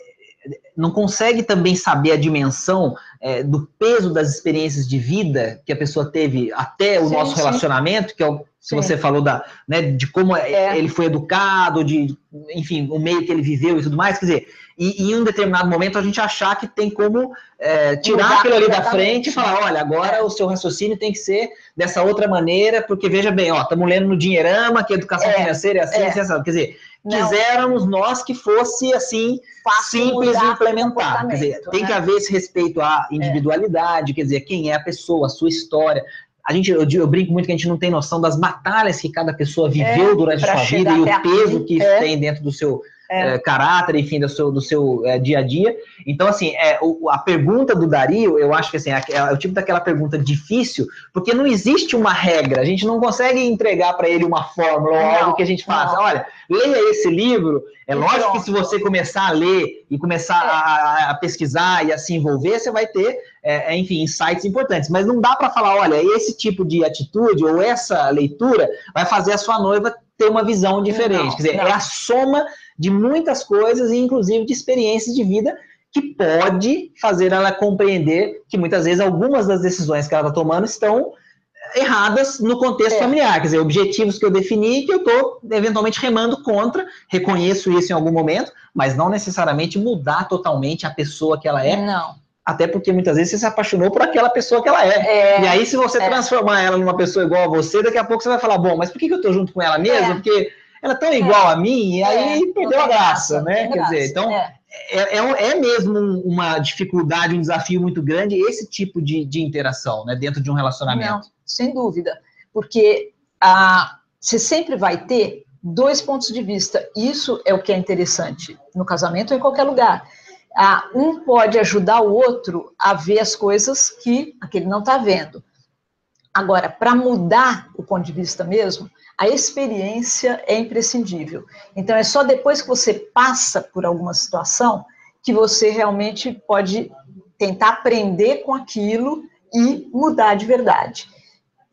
não consegue também saber a dimensão é, do peso das experiências de vida que a pessoa teve até o sim, nosso relacionamento, sim. que é o se você falou da, né, de como é. ele foi educado, de, enfim, o meio que ele viveu e tudo mais, quer dizer, e, e em um determinado momento a gente achar que tem como é, tirar aquilo ali da frente e falar, olha, agora é. o seu raciocínio tem que ser dessa outra maneira, porque veja bem, ó, estamos lendo no Dinheirama que a educação é. financeira é assim, é. assim, quer dizer, Não. quiséramos nós que fosse assim, Fácil simples de implementar, quer dizer, tem né? que haver esse respeito à individualidade, quer dizer, quem é a pessoa, a sua história, a gente, eu, eu, brinco muito que a gente não tem noção das batalhas que cada pessoa viveu é, durante a sua vida e o peso aqui, que isso é. tem dentro do seu é. é. caráter, enfim, do seu, do seu é, dia a dia. Então, assim, é, o, a pergunta do Dario, eu acho que assim, é, é, o tipo daquela pergunta difícil, porque não existe uma regra, a gente não consegue entregar para ele uma fórmula ou algo que a gente faça. Olha, leia esse livro. É lógico que se você começar a ler e começar a, a pesquisar e a se envolver, você vai ter é, enfim, insights importantes. Mas não dá para falar, olha, esse tipo de atitude ou essa leitura vai fazer a sua noiva ter uma visão diferente. Não, Quer dizer, não. é a soma de muitas coisas, inclusive de experiências de vida que pode fazer ela compreender que muitas vezes algumas das decisões que ela está tomando estão erradas no contexto é. familiar, quer dizer, objetivos que eu defini que eu estou eventualmente remando contra, reconheço isso em algum momento, mas não necessariamente mudar totalmente a pessoa que ela é. Não. Até porque muitas vezes você se apaixonou por aquela pessoa que ela é. é e aí, se você é. transformar ela numa pessoa igual a você, daqui a pouco você vai falar, bom, mas por que, que eu estou junto com ela mesmo? É. Porque ela é tão igual a mim, e aí é. perdeu a graça, graça né? Quer graça. dizer, então é. É, é, é, mesmo uma dificuldade, um desafio muito grande esse tipo de, de interação, né, dentro de um relacionamento. Não, sem dúvida, porque ah, você sempre vai ter dois pontos de vista. Isso é o que é interessante no casamento ou em qualquer lugar. Ah, um pode ajudar o outro a ver as coisas que aquele não está vendo. Agora, para mudar o ponto de vista mesmo, a experiência é imprescindível. Então, é só depois que você passa por alguma situação que você realmente pode tentar aprender com aquilo e mudar de verdade.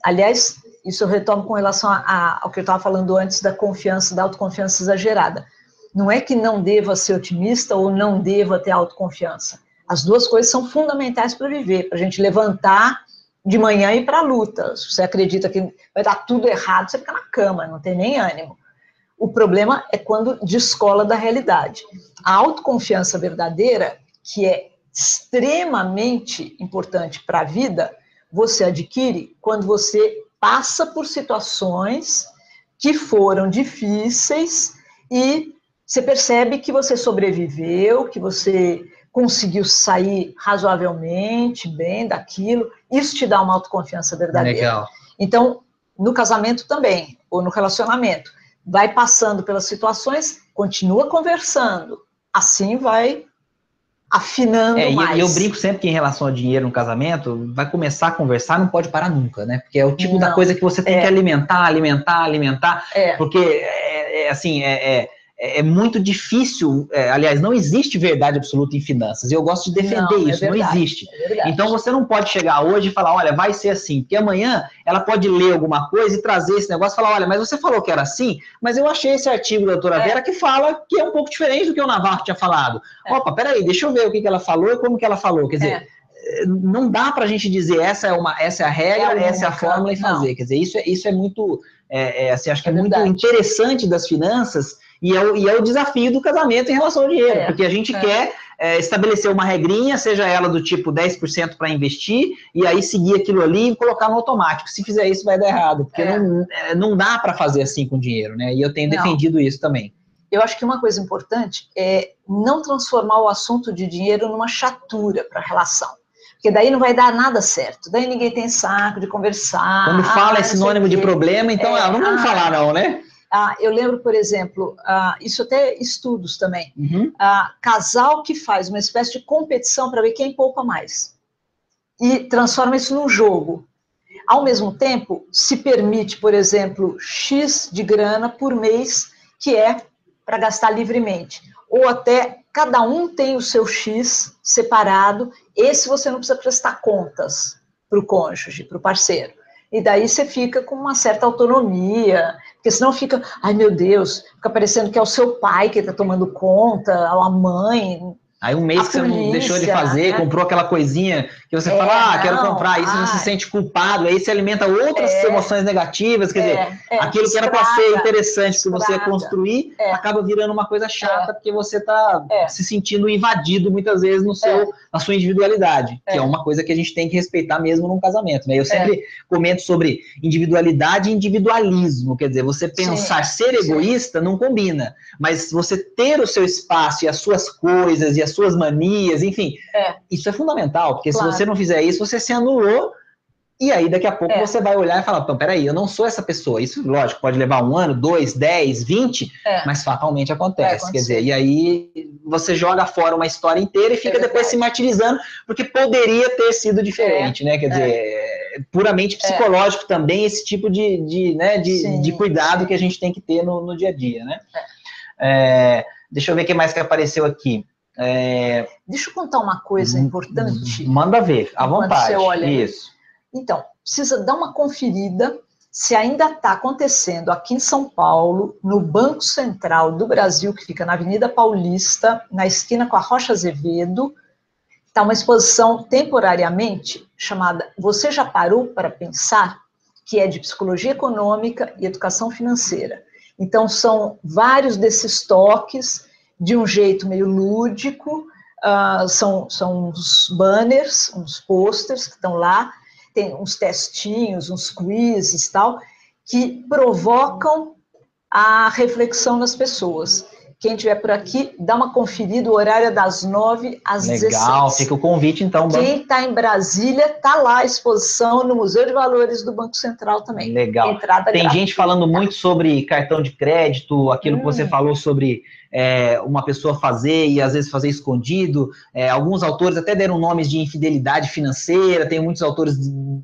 Aliás, isso eu retomo com relação a, a, ao que eu estava falando antes da confiança, da autoconfiança exagerada. Não é que não deva ser otimista ou não deva ter autoconfiança. As duas coisas são fundamentais para viver, para a gente levantar de manhã ir para a luta. Se você acredita que vai dar tudo errado, você fica na cama, não tem nem ânimo. O problema é quando descola da realidade. A autoconfiança verdadeira, que é extremamente importante para a vida, você adquire quando você passa por situações que foram difíceis e você percebe que você sobreviveu, que você conseguiu sair razoavelmente bem daquilo, isso te dá uma autoconfiança verdadeira. Legal. Então, no casamento também, ou no relacionamento, vai passando pelas situações, continua conversando, assim vai afinando é, mais. E eu brinco sempre que em relação ao dinheiro no casamento, vai começar a conversar, não pode parar nunca, né? Porque é o tipo não, da coisa que você tem é. que alimentar, alimentar, alimentar, é. porque, é, é assim, é, é é, muito difícil, é, aliás, não existe verdade absoluta em finanças. E eu gosto de defender não, é isso, é verdade, não existe. É então você não pode chegar hoje e falar, olha, vai ser assim, porque amanhã ela pode ler alguma coisa e trazer esse negócio e falar, olha, mas você falou que era assim, mas eu achei esse artigo da doutora é. Vera que fala que é um pouco diferente do que o Navarro tinha falado. Opa, peraí, deixa eu ver o que, que ela falou e como que ela falou. Quer dizer, não dá para a gente dizer essa é uma essa é a regra, é essa é a fórmula e fazer. Não. Quer dizer, isso é, isso é muito, assim, acho que é, é muito interessante das finanças e é, o, e é o desafio do casamento em relação ao dinheiro, é, porque a gente é. quer é, estabelecer uma regrinha, seja ela do tipo 10% para investir, e aí seguir aquilo ali e colocar no automático. Se fizer isso, vai dar errado, porque é. não, é, não dá para fazer assim com dinheiro, né? E eu tenho não. defendido isso também. Eu acho que uma coisa importante é não transformar o assunto de dinheiro numa chatura para a relação. Porque daí não vai dar nada certo. Daí ninguém tem saco de conversar. Quando fala ah, é sinônimo de problema, então é, ah, não vamos ah, falar não, né? Ah, eu lembro, por exemplo, ah, isso até estudos também, uhum. ah, casal que faz uma espécie de competição para ver quem poupa mais e transforma isso num jogo. Ao mesmo tempo, se permite, por exemplo, X de grana por mês, que é para gastar livremente. Ou até cada um tem o seu X separado, esse você não precisa prestar contas para o cônjuge, para o parceiro. E daí você fica com uma certa autonomia, porque senão fica, ai meu Deus, fica parecendo que é o seu pai que está tomando conta, a mãe, Aí um mês a que polícia, você não deixou de fazer, né? comprou aquela coisinha que você é, fala, ah, quero comprar, isso você se sente culpado, aí você alimenta outras é, emoções negativas, quer é, dizer, é, aquilo que era para ser interessante para você construir, é. acaba virando uma coisa chata, porque você está se sentindo invadido muitas vezes no seu, na sua individualidade, que é. uma coisa que a gente tem que respeitar mesmo num casamento, né? Eu sempre comento sobre individualidade e individualismo, quer dizer, você pensar sim, ser egoísta sim. não combina, mas você ter o seu espaço e as suas coisas e as suas manias, enfim. É. Isso é fundamental, porque claro. se você não fizer isso, você se anulou. E aí, daqui a pouco, é. você vai olhar e falar: peraí, eu não sou essa pessoa. Isso, lógico, pode levar um ano, dois, dez, vinte, é. mas fatalmente acontece. É, Quer dizer, e aí você joga fora uma história inteira e fica é depois se martirizando, porque poderia ter sido diferente, né? Quer é. dizer, puramente psicológico também esse tipo de, de, né, de, sim, de cuidado sim. que a gente tem que ter no, no dia a dia, né? deixa eu ver o que mais que apareceu aqui. É... Deixa eu contar uma coisa hum, importante. Manda ver, à vontade. Você olha. Isso. Então, precisa dar uma conferida se ainda está acontecendo aqui em São Paulo, no Banco Central do Brasil, que fica na Avenida Paulista, na esquina com a Rocha Azevedo, está uma exposição temporariamente chamada Você já parou para pensar? que é de psicologia econômica e educação financeira. Então, são vários desses toques, de um jeito meio lúdico, uh, são, são uns banners, uns posters que estão lá, tem uns testinhos, uns quizzes tal, que provocam a reflexão nas pessoas. Quem estiver por aqui, dá uma conferida, o horário é das 9 às Legal, 16. Legal, fica o convite então. Quem está em Brasília, está lá a exposição no Museu de Valores do Banco Central também. Legal. Entrada Tem gratuita. gente falando muito sobre cartão de crédito, aquilo hum. que você hum. falou sobre é, uma pessoa fazer e às vezes fazer escondido. É, alguns autores até deram nomes de infidelidade financeira, tem muitos autores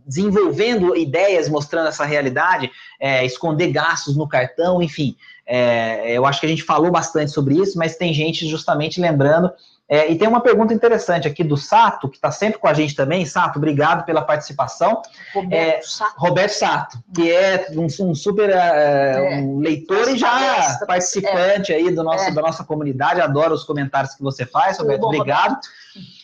desenvolvendo ideias mostrando essa realidade, é, esconder gastos no cartão, enfim. É, eu acho que a gente falou bastante sobre isso, mas tem gente justamente lembrando. É, e tem uma pergunta interessante aqui do Sato, que está sempre com a gente também. Sato, obrigado pela participação. Roberto é, Sato. Roberto Sato, que é um, um super é, é. um leitor e já participante aí do nosso, da nossa comunidade. Adoro os comentários que você faz, Roberto. Bom, obrigado. Roberto.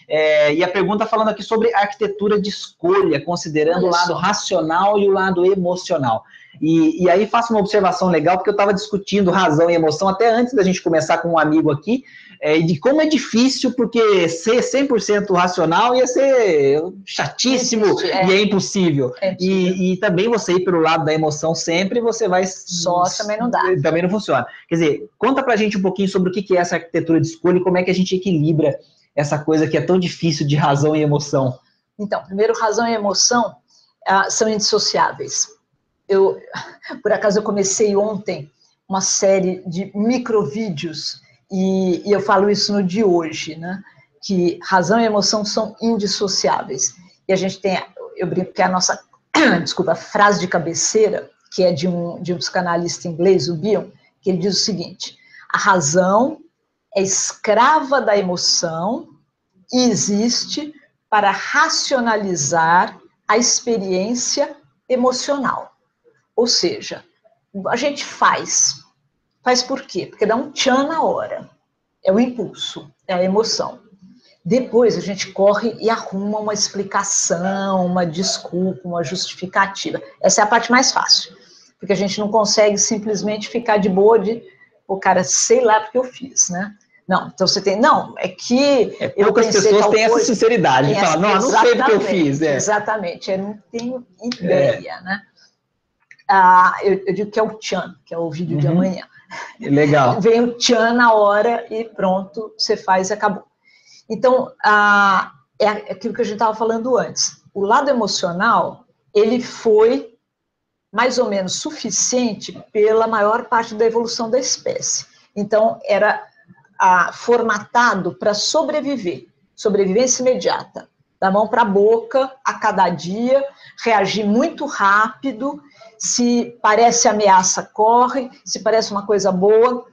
É, e a pergunta falando aqui sobre arquitetura de escolha, considerando o lado racional e o lado emocional. E, e aí faço uma observação legal, porque eu estava discutindo razão e emoção até antes da gente começar com um amigo aqui, é, de como é difícil, porque ser 100% racional ia ser chatíssimo é. e é impossível. É e, e, também você ir pelo lado da emoção sempre, você vai... Só também não dá. Também não funciona. Quer dizer, conta pra gente um pouquinho sobre o que é essa arquitetura de escolha e como é que a gente equilibra essa coisa que é tão difícil de razão e emoção. Então, primeiro, razão e emoção ah, são indissociáveis eu, por acaso, eu comecei ontem uma série de microvídeos, e, e eu falo isso no de hoje, né? Que razão e emoção são indissociáveis. E a gente tem, eu brinco que é a nossa, [clears throat] desculpa, frase de cabeceira, que é de um, de um psicanalista inglês, o Bion, que ele diz o seguinte: a razão é escrava da emoção e existe para racionalizar a experiência emocional. Ou seja, a gente faz. Faz por quê? Porque dá um tchan na hora. É o impulso, é a emoção. Depois a gente corre e arruma uma explicação, uma desculpa, uma justificativa. Essa é a parte mais fácil. Porque a gente não consegue simplesmente ficar de boa de, o cara, sei lá porque eu fiz, né? Não, então você tem, não, é que. É, poucas pessoas têm essa sinceridade, de falar, não, não sei porque eu fiz. É. Exatamente, eu não tenho ideia, é. né? Ah, eu, eu, digo que é o Tchan, que é o vídeo uhum. de amanhã. Legal. [laughs] Vem o Tchan na hora e pronto, você faz e acabou. Então, ah, é aquilo que a gente estava falando antes. O lado emocional, ele foi mais ou menos suficiente pela maior parte da evolução da espécie. Então, era ah, formatado para sobreviver, sobrevivência imediata, da mão para a boca a cada dia, reagir muito rápido se parece ameaça, corre, se parece uma coisa boa,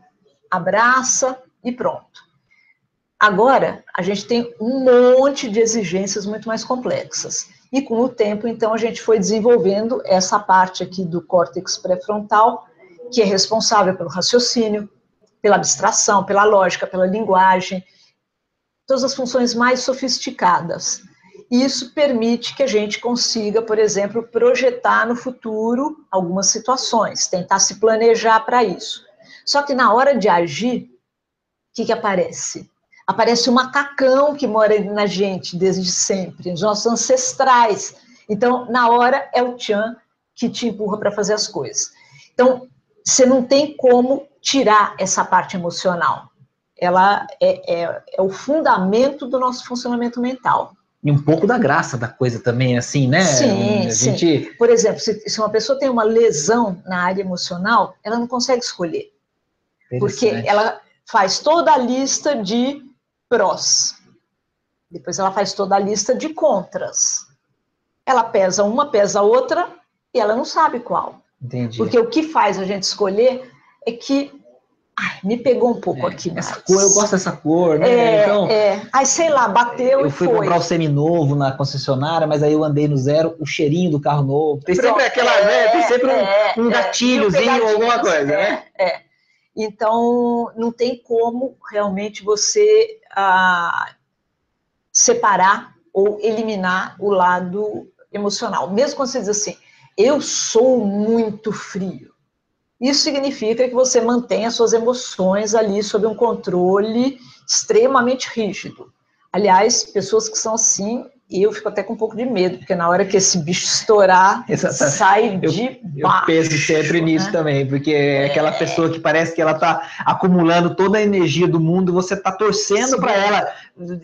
abraça e pronto. Agora, a gente tem um monte de exigências muito mais complexas. E com o tempo, então, a gente foi desenvolvendo essa parte aqui do córtex pré-frontal, que é responsável pelo raciocínio, pela abstração, pela lógica, pela linguagem, todas as funções mais sofisticadas. Isso permite que a gente consiga, por exemplo, projetar no futuro algumas situações, tentar se planejar para isso. Só que na hora de agir, o que, que aparece? Aparece o macacão que mora na gente desde sempre, os nossos ancestrais. Então, na hora, é o Tchan que te empurra para fazer as coisas. Então, você não tem como tirar essa parte emocional. Ela é, é, é o fundamento do nosso funcionamento mental e um pouco da graça da coisa também, assim, né? Sim, a sim. Gente... Por exemplo, se, se, uma pessoa tem uma lesão na área emocional, ela não consegue escolher. Porque ela faz toda a lista de prós. Depois ela faz toda a lista de contras. Ela pesa uma, pesa outra, e ela não sabe qual. Entendi. Porque o que faz a gente escolher é que Ai, me pegou um pouco é, aqui. Essa mas... cor, eu gosto dessa cor, né? É, então, é. Aí, sei lá, bateu Eu fui foi. comprar o seminovo na concessionária, mas aí eu andei no zero, o cheirinho do carro novo. Tem Pronto, sempre aquela, é, né? Tem sempre um, é, um é. gatilhozinho ou alguma coisa, né? É. Então, não tem como realmente você ah, separar ou eliminar o lado emocional. Mesmo quando você diz assim, eu sou muito frio. Isso significa que você mantém as suas emoções ali sob um controle extremamente rígido. Aliás, pessoas que são assim, eu fico até com um pouco de medo, porque na hora que esse bicho estourar, Exatamente. sai de eu, baixo. Eu penso sempre nisso né? também, porque é aquela pessoa que parece que ela está acumulando toda a energia do mundo, você está torcendo para ela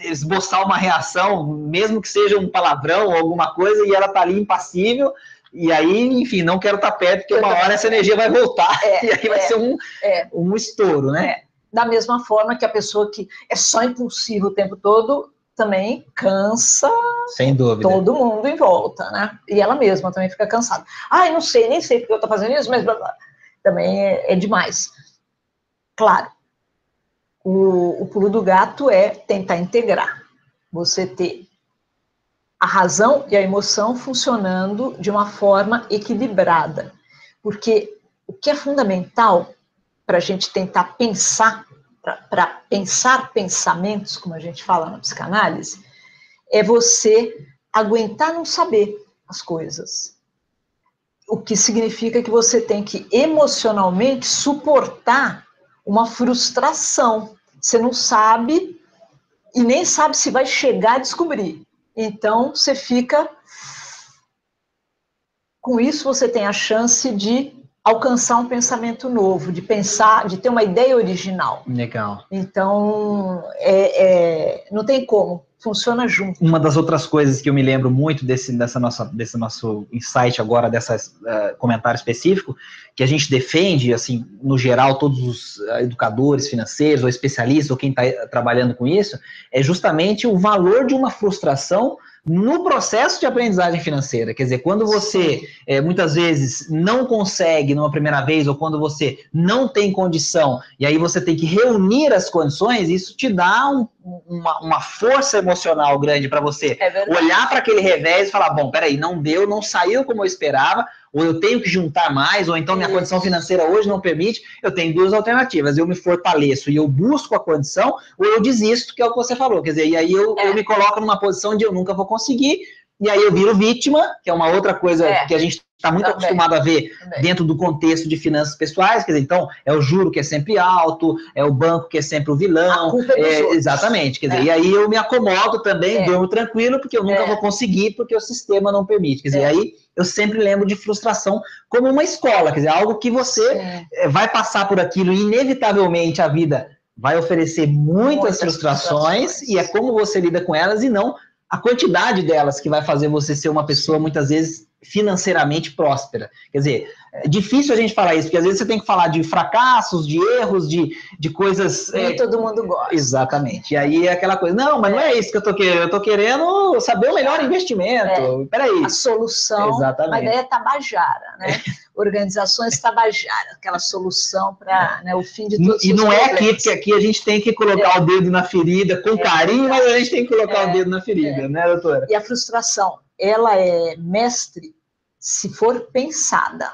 esboçar uma reação, mesmo que seja um palavrão ou alguma coisa, e ela está ali impassível, e aí, enfim, não quero estar perto, porque uma hora essa energia vai voltar [laughs] é, e aí vai é, ser um, é, um estouro, né? É. Da mesma forma que a pessoa que é só impulsiva o tempo todo também cansa Sem dúvida. todo mundo em volta, né? E ela mesma também fica cansada. Ai, não sei, nem sei porque eu estou fazendo isso, mas blá, blá. também é, é, demais. Claro, o, o pulo do gato é tentar integrar. Você ter a razão e a emoção funcionando de uma forma equilibrada. Porque o que é fundamental para a gente tentar pensar, para pensar pensamentos, como a gente fala na psicanálise, é você aguentar não saber as coisas. O que significa que você tem que emocionalmente suportar uma frustração. Você não sabe e nem sabe se vai chegar a descobrir. Então, você fica. Com isso, você tem a chance de alcançar um pensamento novo, de pensar, de ter uma ideia original. Legal. Então, é, é, não tem como, funciona junto. Uma das outras coisas que eu me lembro muito desse, dessa nossa, desse nosso insight agora, desse uh, comentário específico, que a gente defende, assim, no geral, todos os uh, educadores financeiros, ou especialistas, ou quem está trabalhando com isso, é justamente o valor de uma frustração no processo de aprendizagem financeira. Quer dizer, quando você é, muitas vezes não consegue numa primeira vez, ou quando você não tem condição, e aí você tem que reunir as condições, isso te dá um, uma, uma, força emocional grande para você é olhar para aquele revés e falar: bom, peraí, não deu, não saiu como eu esperava, ou eu tenho que juntar mais, ou então minha condição financeira hoje não permite, eu tenho duas alternativas. Eu me fortaleço e eu busco a condição, ou eu desisto, que é o que você falou. Quer dizer, e aí eu, é. eu me coloco numa posição de eu nunca vou conseguir, e aí eu viro vítima, que é uma outra coisa é. que a gente está muito Também. acostumado a ver Também. dentro do contexto de finanças pessoais, quer dizer, então é o juro que é sempre alto, é o banco que é sempre o vilão, é é, exatamente, quer dizer, é. e aí eu me acomodo também, é. durmo tranquilo, porque eu nunca é. vou conseguir, porque o sistema não permite, quer dizer, é. aí eu sempre lembro de frustração como uma escola, quer dizer, algo que você eh, vai passar por aquilo e inevitavelmente a vida vai oferecer muitas, muitas frustrações, frustrações, e é como você lida com elas e não a quantidade delas que vai fazer você ser uma pessoa muitas vezes financeiramente próspera. Quer dizer, é difícil a gente falar isso, porque às vezes você tem que falar de fracassos, de erros, de, de coisas. Nem é... todo mundo gosta. Exatamente. E aí é aquela coisa, não, mas não é isso que eu tô querendo, eu tô querendo saber o melhor investimento. É. Peraí. A solução. Exatamente. A ideia é tabajara, né? É. Organizações tabajara, aquela solução para né, o fim de tudo. E não é aqui, porque aqui a gente tem que colocar é. o dedo na ferida com é. carinho, mas a gente tem que colocar o dedo na ferida, né, doutora? E a frustração, ela é mestre se for pensada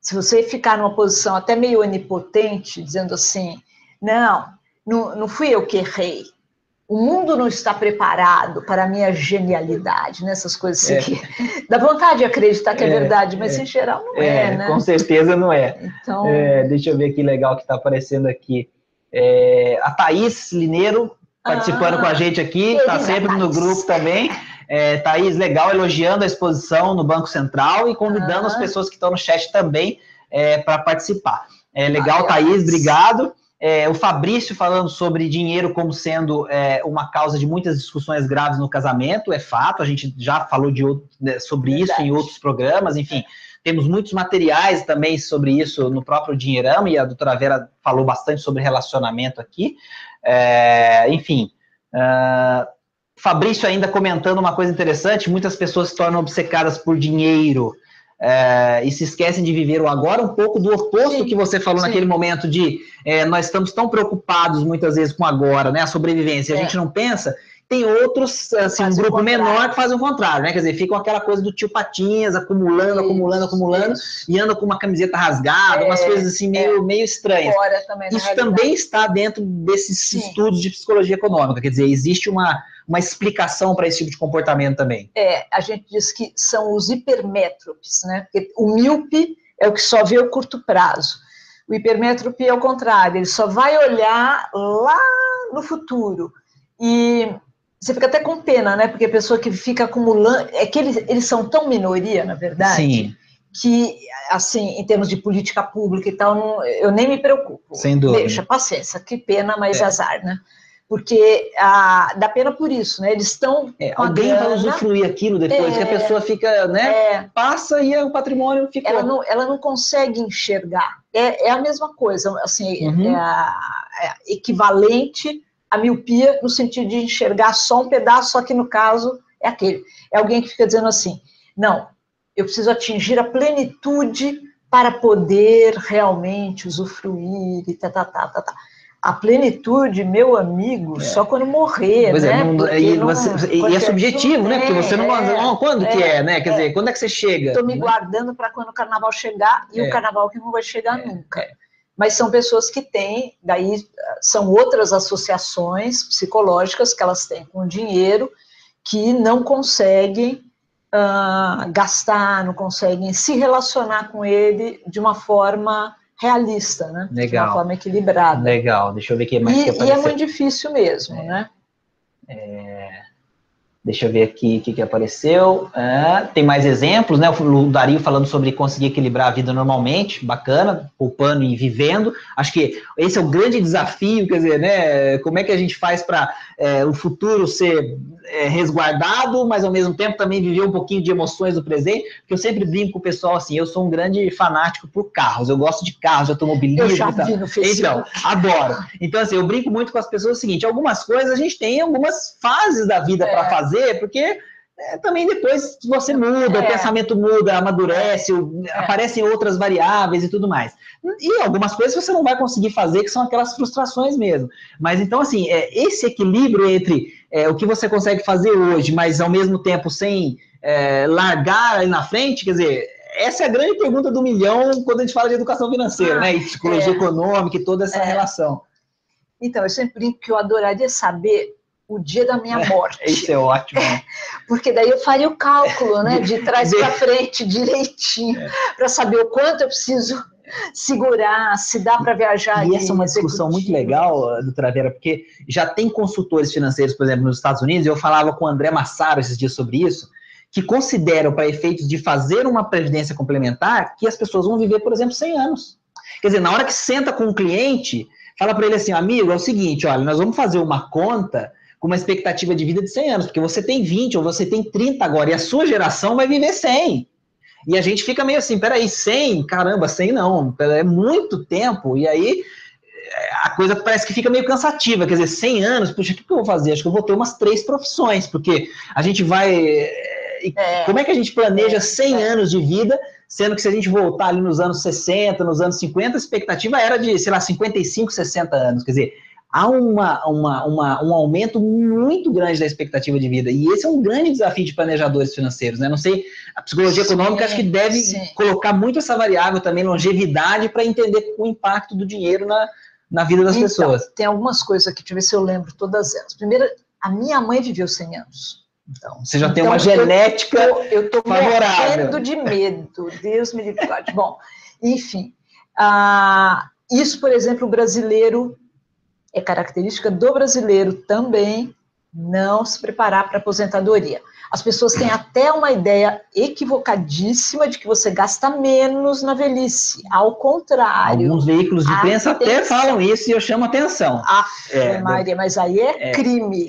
se você ficar numa posição até meio onipotente, dizendo assim, não, não, não fui eu que errei, o mundo não está preparado para a minha genialidade, nessas coisas é. que [laughs] dá vontade de acreditar que é, é verdade, mas é. em geral não é, é, né? Com certeza não é. Então... É, deixa eu ver que legal que está aparecendo aqui. É, a Thaís Lineiro participando ah, com a gente aqui, está sempre no grupo também. É, Thaís, legal, elogiando a exposição no Banco Central e convidando ah. as pessoas que estão no chat também é, para participar. É legal, ah, Thaís, obrigado. É, o Fabrício falando sobre dinheiro como sendo é, uma causa de muitas discussões graves no casamento, é fato, a gente já falou de outro, né, sobre Verdade. isso em outros programas, enfim, temos muitos materiais também sobre isso no próprio Dinheirama, e a doutora Vera falou bastante sobre relacionamento aqui, é, enfim, uh, Fabrício ainda comentando uma coisa interessante: muitas pessoas se tornam obcecadas por dinheiro. é, e se esquecem de viver o agora, um pouco do oposto sim, que você falou sim. naquele momento de é, nós estamos tão preocupados muitas vezes com agora, né? A sobrevivência, a é. gente não pensa tem outros, assim, um grupo menor que fazem o contrário, né? Quer dizer, ficam aquela coisa do tio Patinhas, acumulando, isso, acumulando, acumulando, isso. e anda com uma camiseta rasgada, é, umas coisas assim meio, é. meio estranhas. Também, Isso realidade. também está dentro desses Sim. estudos de psicologia econômica, quer dizer, existe uma, uma explicação para esse tipo de comportamento também. É, a gente diz que são os hipermétropes, né? Porque o míope é o que só vê o curto prazo. O hipermétrope é o contrário, ele só vai olhar lá no futuro. E você fica até com pena, né? Porque a pessoa que fica acumulando. É que eles, eles são tão minoria, na verdade. Sim. Que, assim, em termos de política pública e tal, não, eu nem me preocupo. Sem dúvida. Deixa, paciência, que pena, mas é. azar, né? Porque ah, dá pena por isso, né? Eles estão. É, alguém grana, vai usufruir aquilo depois, é, que a é. pessoa fica, né? É, passa e o patrimônio fica. Ela não, ela não consegue enxergar. É, é a mesma coisa, assim, uhum. é, a, é equivalente a miopia no sentido de enxergar só um pedaço, só que no caso é aquele. É alguém que fica dizendo assim: não, eu preciso atingir a plenitude para poder realmente usufruir e tá, tá, tá, tá, tá. A plenitude, meu amigo, é. só quando morrer, pois é, né? É, não, e, não, você, e é subjetivo, né? Porque você não é, quando é, que é, né? Quer dizer, quando é que você chega? Estou me né? guardando para quando o carnaval chegar e o carnaval que não vai chegar nunca mas são pessoas que têm, daí são outras associações psicológicas que elas têm com dinheiro que não conseguem uh, gastar, não conseguem se relacionar com ele de uma forma realista, né? Legal. De uma forma equilibrada. Legal, deixa eu ver aqui mais e, que E é muito difícil mesmo, é. né? É... Deixa eu ver aqui o que, que apareceu. É, tem mais exemplos, né? O Dario falando sobre conseguir equilibrar a vida normalmente, bacana, poupando e vivendo. Acho que esse é o grande desafio, quer dizer, né? Como é que a gente faz para é, o futuro ser é, resguardado, mas ao mesmo tempo também viver um pouquinho de emoções do presente? Porque eu sempre brinco com o pessoal assim, eu sou um grande fanático por carros, eu gosto de carros, de automobilismo. Eu já vi no Então, adoro. Então, assim, eu brinco muito com as pessoas o seguinte: algumas coisas a gente tem algumas fases da vida para é. fazer fazer, porque é, também depois você muda, é. o pensamento muda, amadurece, é. aparecem outras variáveis e tudo mais. E algumas coisas você não vai conseguir fazer, que são aquelas frustrações mesmo. Mas então, assim, é, esse equilíbrio entre é, o que você consegue fazer hoje, mas ao mesmo tempo sem é, largar ali na frente, quer dizer, essa é a grande pergunta do milhão quando a gente fala de educação financeira, ah, né? E psicologia é. econômica e toda essa relação. Então, eu sempre brinco que eu adoraria saber o dia da minha morte. Isso é ótimo. [laughs] Porque daí eu faria o cálculo, né, de trás para frente, direitinho, é. para saber o quanto eu preciso segurar, se dá para viajar. E essa é uma discussão muito legal, doutora Vera, porque já tem consultores financeiros, por exemplo, nos Estados Unidos, eu falava com o André Massaro esses dias sobre isso, que consideram, para efeitos de fazer uma previdência complementar, que as pessoas vão viver, por exemplo, 100 anos. Quer dizer, na hora que senta com o cliente, fala para ele assim, amigo, é o seguinte, olha, nós vamos fazer uma conta com uma expectativa de vida de 100 anos, porque você tem 20 ou você tem 30 agora, e a sua geração vai viver 100. E a gente fica meio assim, peraí, 100? Caramba, 100 não, é muito tempo, e aí a coisa parece que fica meio cansativa, quer dizer, 100 anos, puxa, o que eu vou fazer? Acho que eu vou ter umas três profissões, porque a gente vai... É, como é que a gente planeja 100 é. anos de vida, sendo que se a gente voltar ali nos anos 60, nos anos 50, a expectativa era de, sei lá, 55, 60 anos, quer dizer, há uma, uma, uma, um aumento muito grande da expectativa de vida. E esse é um grande desafio de planejadores financeiros. Né? Não sei, a psicologia sim, econômica acho que deve sim. colocar muito essa variável também, longevidade, para entender o impacto do dinheiro na, na vida das então, pessoas. Tem algumas coisas aqui, deixa eu ver se eu lembro todas elas. Primeiro, a minha mãe viveu 100 anos. Então, você já então, tem uma genética eu tô, eu tô morrendo de medo, Deus me livre. Bom, enfim, ah, isso, por exemplo, o brasileiro é característica do brasileiro também não se preparar para aposentadoria. As pessoas têm até uma ideia equivocadíssima de que você gasta menos na velhice. Ao contrário. Alguns veículos de imprensa até falam isso e eu chamo atenção. Aff, é, Maria, mas aí é, é crime.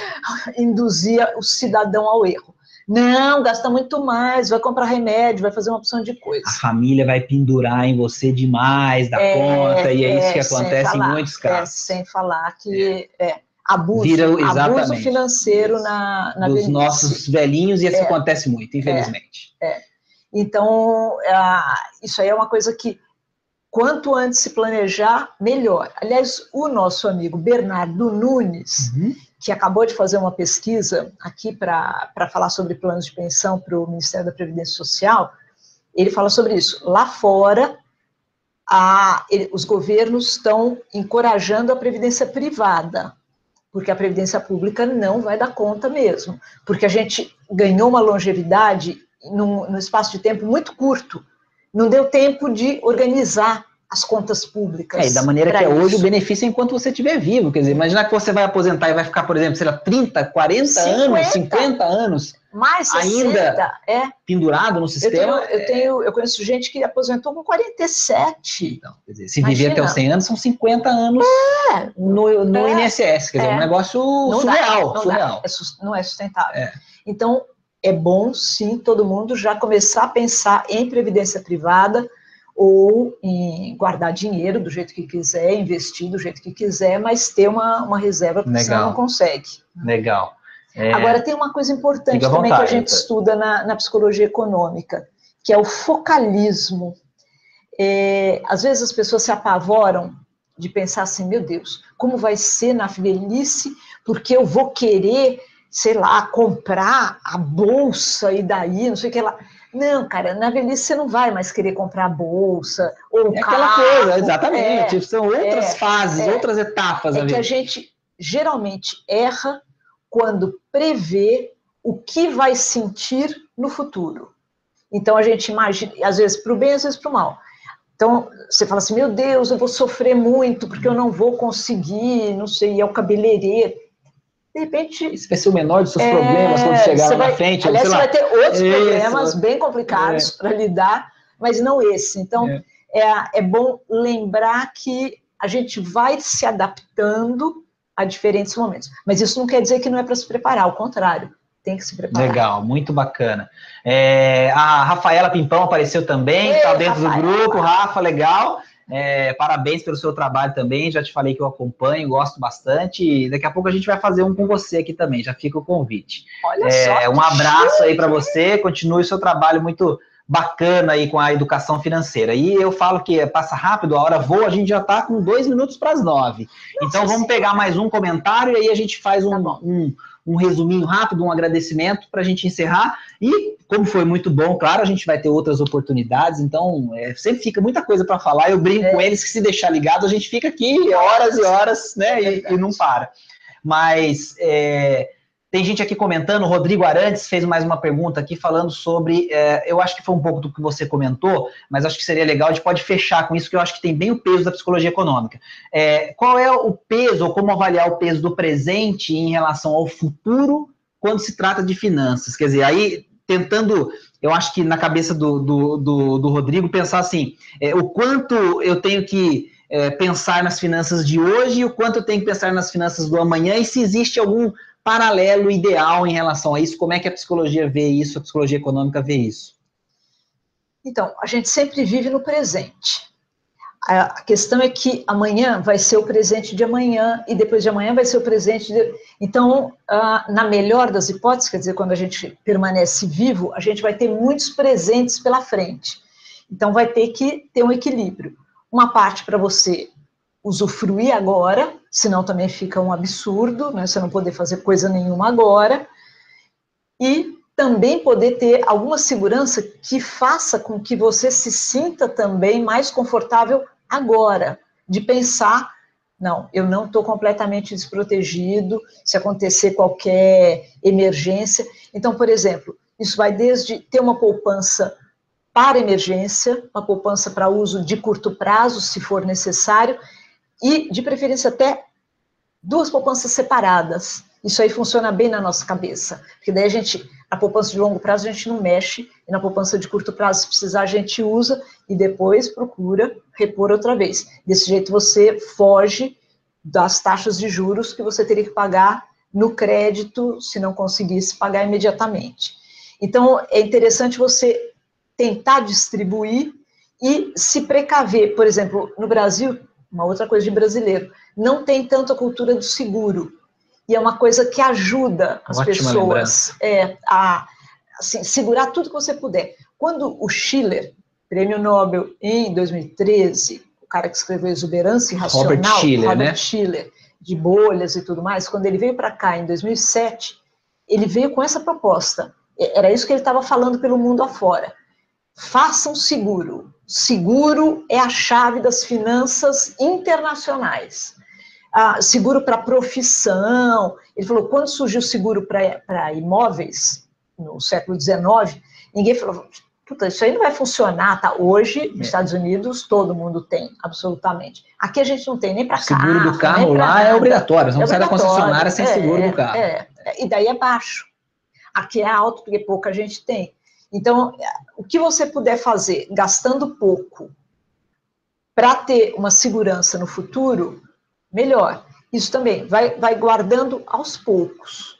[laughs] Induzir o cidadão ao erro. Não, gasta muito mais, vai comprar remédio, vai fazer uma opção de coisa. A família vai pendurar em você demais da é, conta, e é, é, isso que acontece falar, em muitos é, casos. É, sem falar que é, é abuso, Vira, abuso financeiro na, na Dos velhice. nossos velhinhos, e isso acontece muito, infelizmente. É, Então, isso aí é uma coisa que, quanto antes se planejar, melhor. Aliás, o nosso amigo Bernardo Nunes, uhum. Que acabou de fazer uma pesquisa aqui para falar sobre planos de pensão para o Ministério da Previdência Social, ele fala sobre isso. Lá fora, a, ele, os governos estão encorajando a previdência privada, porque a previdência pública não vai dar conta mesmo, porque a gente ganhou uma longevidade num, num espaço de tempo muito curto, não deu tempo de organizar as contas públicas. É, e da maneira que é hoje, o benefício é enquanto você estiver vivo. Quer dizer, imaginar que você vai aposentar e vai ficar, por exemplo, sei lá, 30, 40 50, anos, 50 anos. Mais 60, ainda é. pendurado no sistema. Eu, tenho, eu, tenho, eu conheço gente que aposentou com 47. Então, quer dizer, se Imagina. viver até os 100 anos, são 50 anos é, no, no é, INSS. Quer dizer, é um negócio não surreal. Dá, não, surreal. Dá, é, não é sustentável. É. Então, é bom, sim, todo mundo já começar a pensar em previdência privada, ou em guardar dinheiro do jeito que quiser, investir do jeito que quiser, mas ter uma, uma reserva porque Legal. senão não consegue. Legal. É... Agora, tem uma coisa importante também vontade, que a gente estuda na, na, psicologia econômica, que é o focalismo. É, às vezes as pessoas se apavoram de pensar assim, meu Deus, como vai ser na velhice, porque eu vou querer, sei lá, comprar a bolsa e daí, não sei o que lá. Não, cara, na velhice você não vai mais querer comprar bolsa ou é aquela coisa, exatamente. É, São outras é, fases, é, outras etapas. É que a gente geralmente erra quando prevê o que vai sentir no futuro. Então a gente imagina, às vezes para o bem, às vezes para o mal. Então você fala assim, meu Deus, eu vou sofrer muito porque eu não vou conseguir, não sei, é o cabeleireiro de repente. Esse vai ser o menor dos seus é, problemas quando chegar lá vai, na frente. Aliás, você vai ter outros Isso. problemas bem complicados é. para lidar, mas não esse. Então, é. é. É, bom lembrar que a gente vai se adaptando a diferentes momentos. Mas isso não quer dizer que não é para se preparar, ao contrário. Tem que se preparar. Legal, muito bacana. É, a Rafaela Pimpão apareceu também, está dentro Rafaela. do grupo. Rafa, legal. É, parabéns pelo seu trabalho também. Já te falei que eu acompanho, gosto bastante. E daqui a pouco a gente vai fazer um com você aqui também. Já fica o convite. Olha é, só. Um abraço aí para você. Continue o seu trabalho muito bacana aí com a educação financeira. E eu falo que passa rápido, a hora voa, a gente já está com dois minutos para as nove. Então vamos pegar mais um comentário e aí a gente faz um, tá um, um resuminho rápido, um agradecimento para a gente encerrar. E, como foi muito bom, claro, a gente vai ter outras oportunidades, então é, sempre fica muita coisa para falar. Eu brinco é. com eles que se deixar ligado, a gente fica aqui horas e horas, né, e, e não para. Mas é, tem gente aqui comentando, o Rodrigo Arantes fez mais uma pergunta aqui falando sobre, é, eu acho que foi um pouco do que você comentou, mas acho que seria legal, a gente pode fechar com isso, que eu acho que tem bem o peso da psicologia econômica. É, qual é o peso, ou como avaliar o peso do presente em relação ao futuro quando se trata de finanças? Quer dizer, aí tentando, eu acho que na cabeça do, do, do, do Rodrigo, pensar assim, é, o quanto eu tenho que é, pensar nas finanças de hoje e o quanto eu tenho que pensar nas finanças do amanhã e se existe algum paralelo ideal em relação a isso? Como é que a psicologia vê isso, a psicologia econômica vê isso? Então, a gente sempre vive no presente. A questão é que amanhã vai ser o presente de amanhã e depois de amanhã vai ser o presente de... Então, na melhor das hipóteses, quer dizer, quando a gente permanece vivo, a gente vai ter muitos presentes pela frente. Então, vai ter que ter um equilíbrio. Uma parte para você usufruir agora, senão também fica um absurdo, né? Você não poder fazer coisa nenhuma agora. E também poder ter alguma segurança que faça com que você se sinta também mais confortável agora, de pensar, não, eu não estou completamente desprotegido, se acontecer qualquer emergência. Então, por exemplo, isso vai desde ter uma poupança para emergência, uma poupança para uso de curto prazo, se for necessário, e, de preferência, até duas poupanças separadas. Isso aí funciona bem na nossa cabeça, porque daí a gente, a poupança de longo prazo a gente não mexe, e na poupança de curto prazo, se precisar, a gente usa e depois procura repor outra vez. Desse jeito você foge das taxas de juros que você teria que pagar no crédito se não conseguisse pagar imediatamente. Então, é interessante você tentar distribuir e se precaver. Por exemplo, no Brasil, uma outra coisa de brasileiro. Não tem tanto a cultura do seguro. E é uma coisa que ajuda as Ótima pessoas é, a assim, segurar tudo que você puder. Quando o Schiller, prêmio Nobel em 2013, o cara que escreveu Exuberância Irracional, Robert Schiller, Robert né? Schiller, de bolhas e tudo mais, quando ele veio para cá em 2007, ele veio com essa proposta. Era isso que ele estava falando pelo mundo afora. Façam seguro. Seguro é a chave das finanças internacionais. Ah, seguro para profissão. Ele falou, quando surgiu o seguro para imóveis, no século XIX, ninguém falou, puta, isso aí não vai funcionar, tá? Hoje, nos é. Estados Unidos, todo mundo tem, absolutamente. Aqui a gente não tem nem para carro. Seguro do carro lá nada. é obrigatório, não é sai da concessionária sem é, seguro do carro. É, e daí é baixo. Aqui é alto, porque pouca gente tem. Então, o que você puder fazer gastando pouco para ter uma segurança no futuro, melhor. Isso também vai, vai guardando aos poucos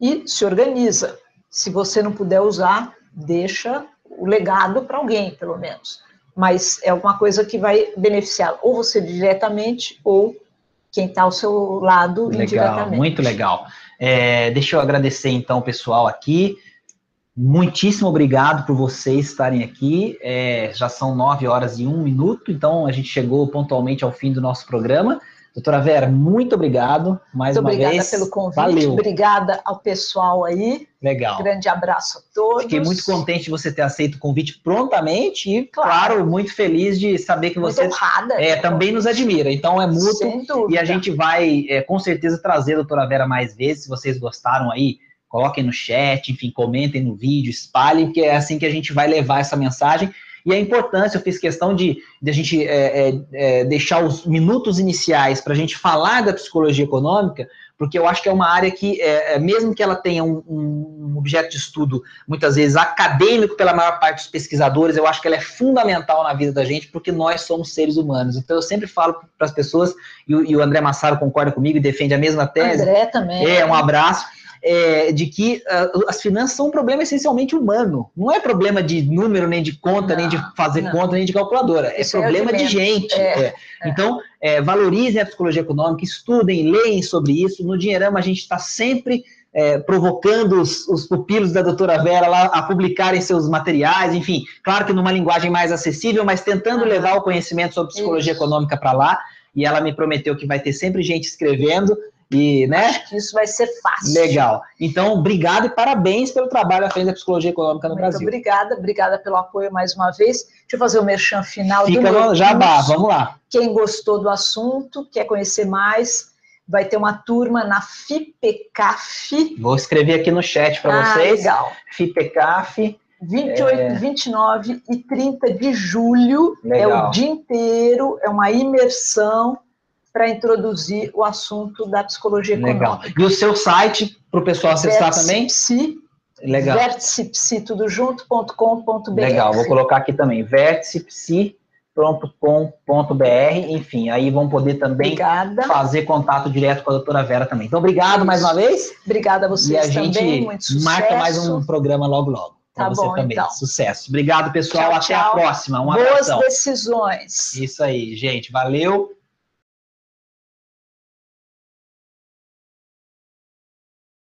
e se organiza. Se você não puder usar, deixa o legado para alguém, pelo menos. Mas é uma coisa que vai beneficiar ou você diretamente ou quem está ao seu lado legal, indiretamente. Muito legal. É, deixa eu agradecer então o pessoal aqui. Muitíssimo obrigado por vocês estarem aqui. É, já são nove horas e um minuto, então a gente chegou pontualmente ao fim do nosso programa. Doutora Vera, muito obrigado mais muito uma obrigada vez. pelo convite, Valeu. obrigada ao pessoal aí. Legal. Grande abraço a todos. Fiquei muito contente de você ter aceito o convite prontamente e, claro, claro muito feliz de saber que você honrada, é, também nos admira. Então é mútuo e a gente vai é, com certeza trazer a doutora Vera mais vezes. Se vocês gostaram aí, coloquem no chat, enfim, comentem no vídeo, espalhem, porque é assim que a gente vai levar essa mensagem e a importância, eu fiz questão de, de a gente é, é, é deixar os minutos iniciais para a gente falar da psicologia econômica, porque eu acho que é uma área que, é, é, mesmo que ela tenha um, um, objeto de estudo, muitas vezes acadêmico pela maior parte dos pesquisadores, eu acho que ela é fundamental na vida da gente, porque nós somos seres humanos. Então eu sempre falo para as pessoas, e o, e o André Massaro concorda comigo e defende a mesma tese. André também. É, um abraço é, de que uh, as finanças são um problema essencialmente humano. Não é problema de número, nem de conta, não, nem de fazer não. conta, nem de calculadora. É Isso é problema é de gente. É, é. Então, é, valorizem a psicologia econômica, estudem, leem sobre isso. No Dinheirama, a gente está sempre é, provocando os, os, pupilos da doutora Vera lá a publicarem seus materiais, enfim, claro que numa linguagem mais acessível, mas tentando levar o conhecimento sobre psicologia isso. econômica para lá. E ela me prometeu que vai ter sempre gente escrevendo. E, né? Acho que isso vai ser fácil. Legal. Então, obrigado e parabéns pelo trabalho à frente da psicologia econômica no Muito Brasil. Obrigada, obrigada pelo apoio mais uma vez. Deixa eu fazer o merchan final. Fica do no jabá, vamos lá. Quem gostou do assunto, quer conhecer mais, vai ter uma turma na FIPECAF. Vou escrever aqui no chat para ah, vocês. Legal. FIPECAF. 28, é... 29 e 30 de julho. Legal. É o dia inteiro, é uma imersão para introduzir o assunto da psicologia Legal. econômica. E o seu site para o pessoal acessar também? Psi, Legal. Vérticepsi, tudo junto.com.br. Legal, vou colocar aqui também, vérticepsi.com.br, enfim, aí vão poder também Obrigada. fazer contato direto com a doutora Vera também. Então, obrigado Isso. mais uma vez. Obrigada a vocês e a também, gente muito sucesso. marca mais um programa logo logo. Tá você bom, também. então. Sucesso. Obrigado, pessoal. Tchau, Até tchau. a próxima. Um Boas abração. decisões. Isso aí, gente. Valeu.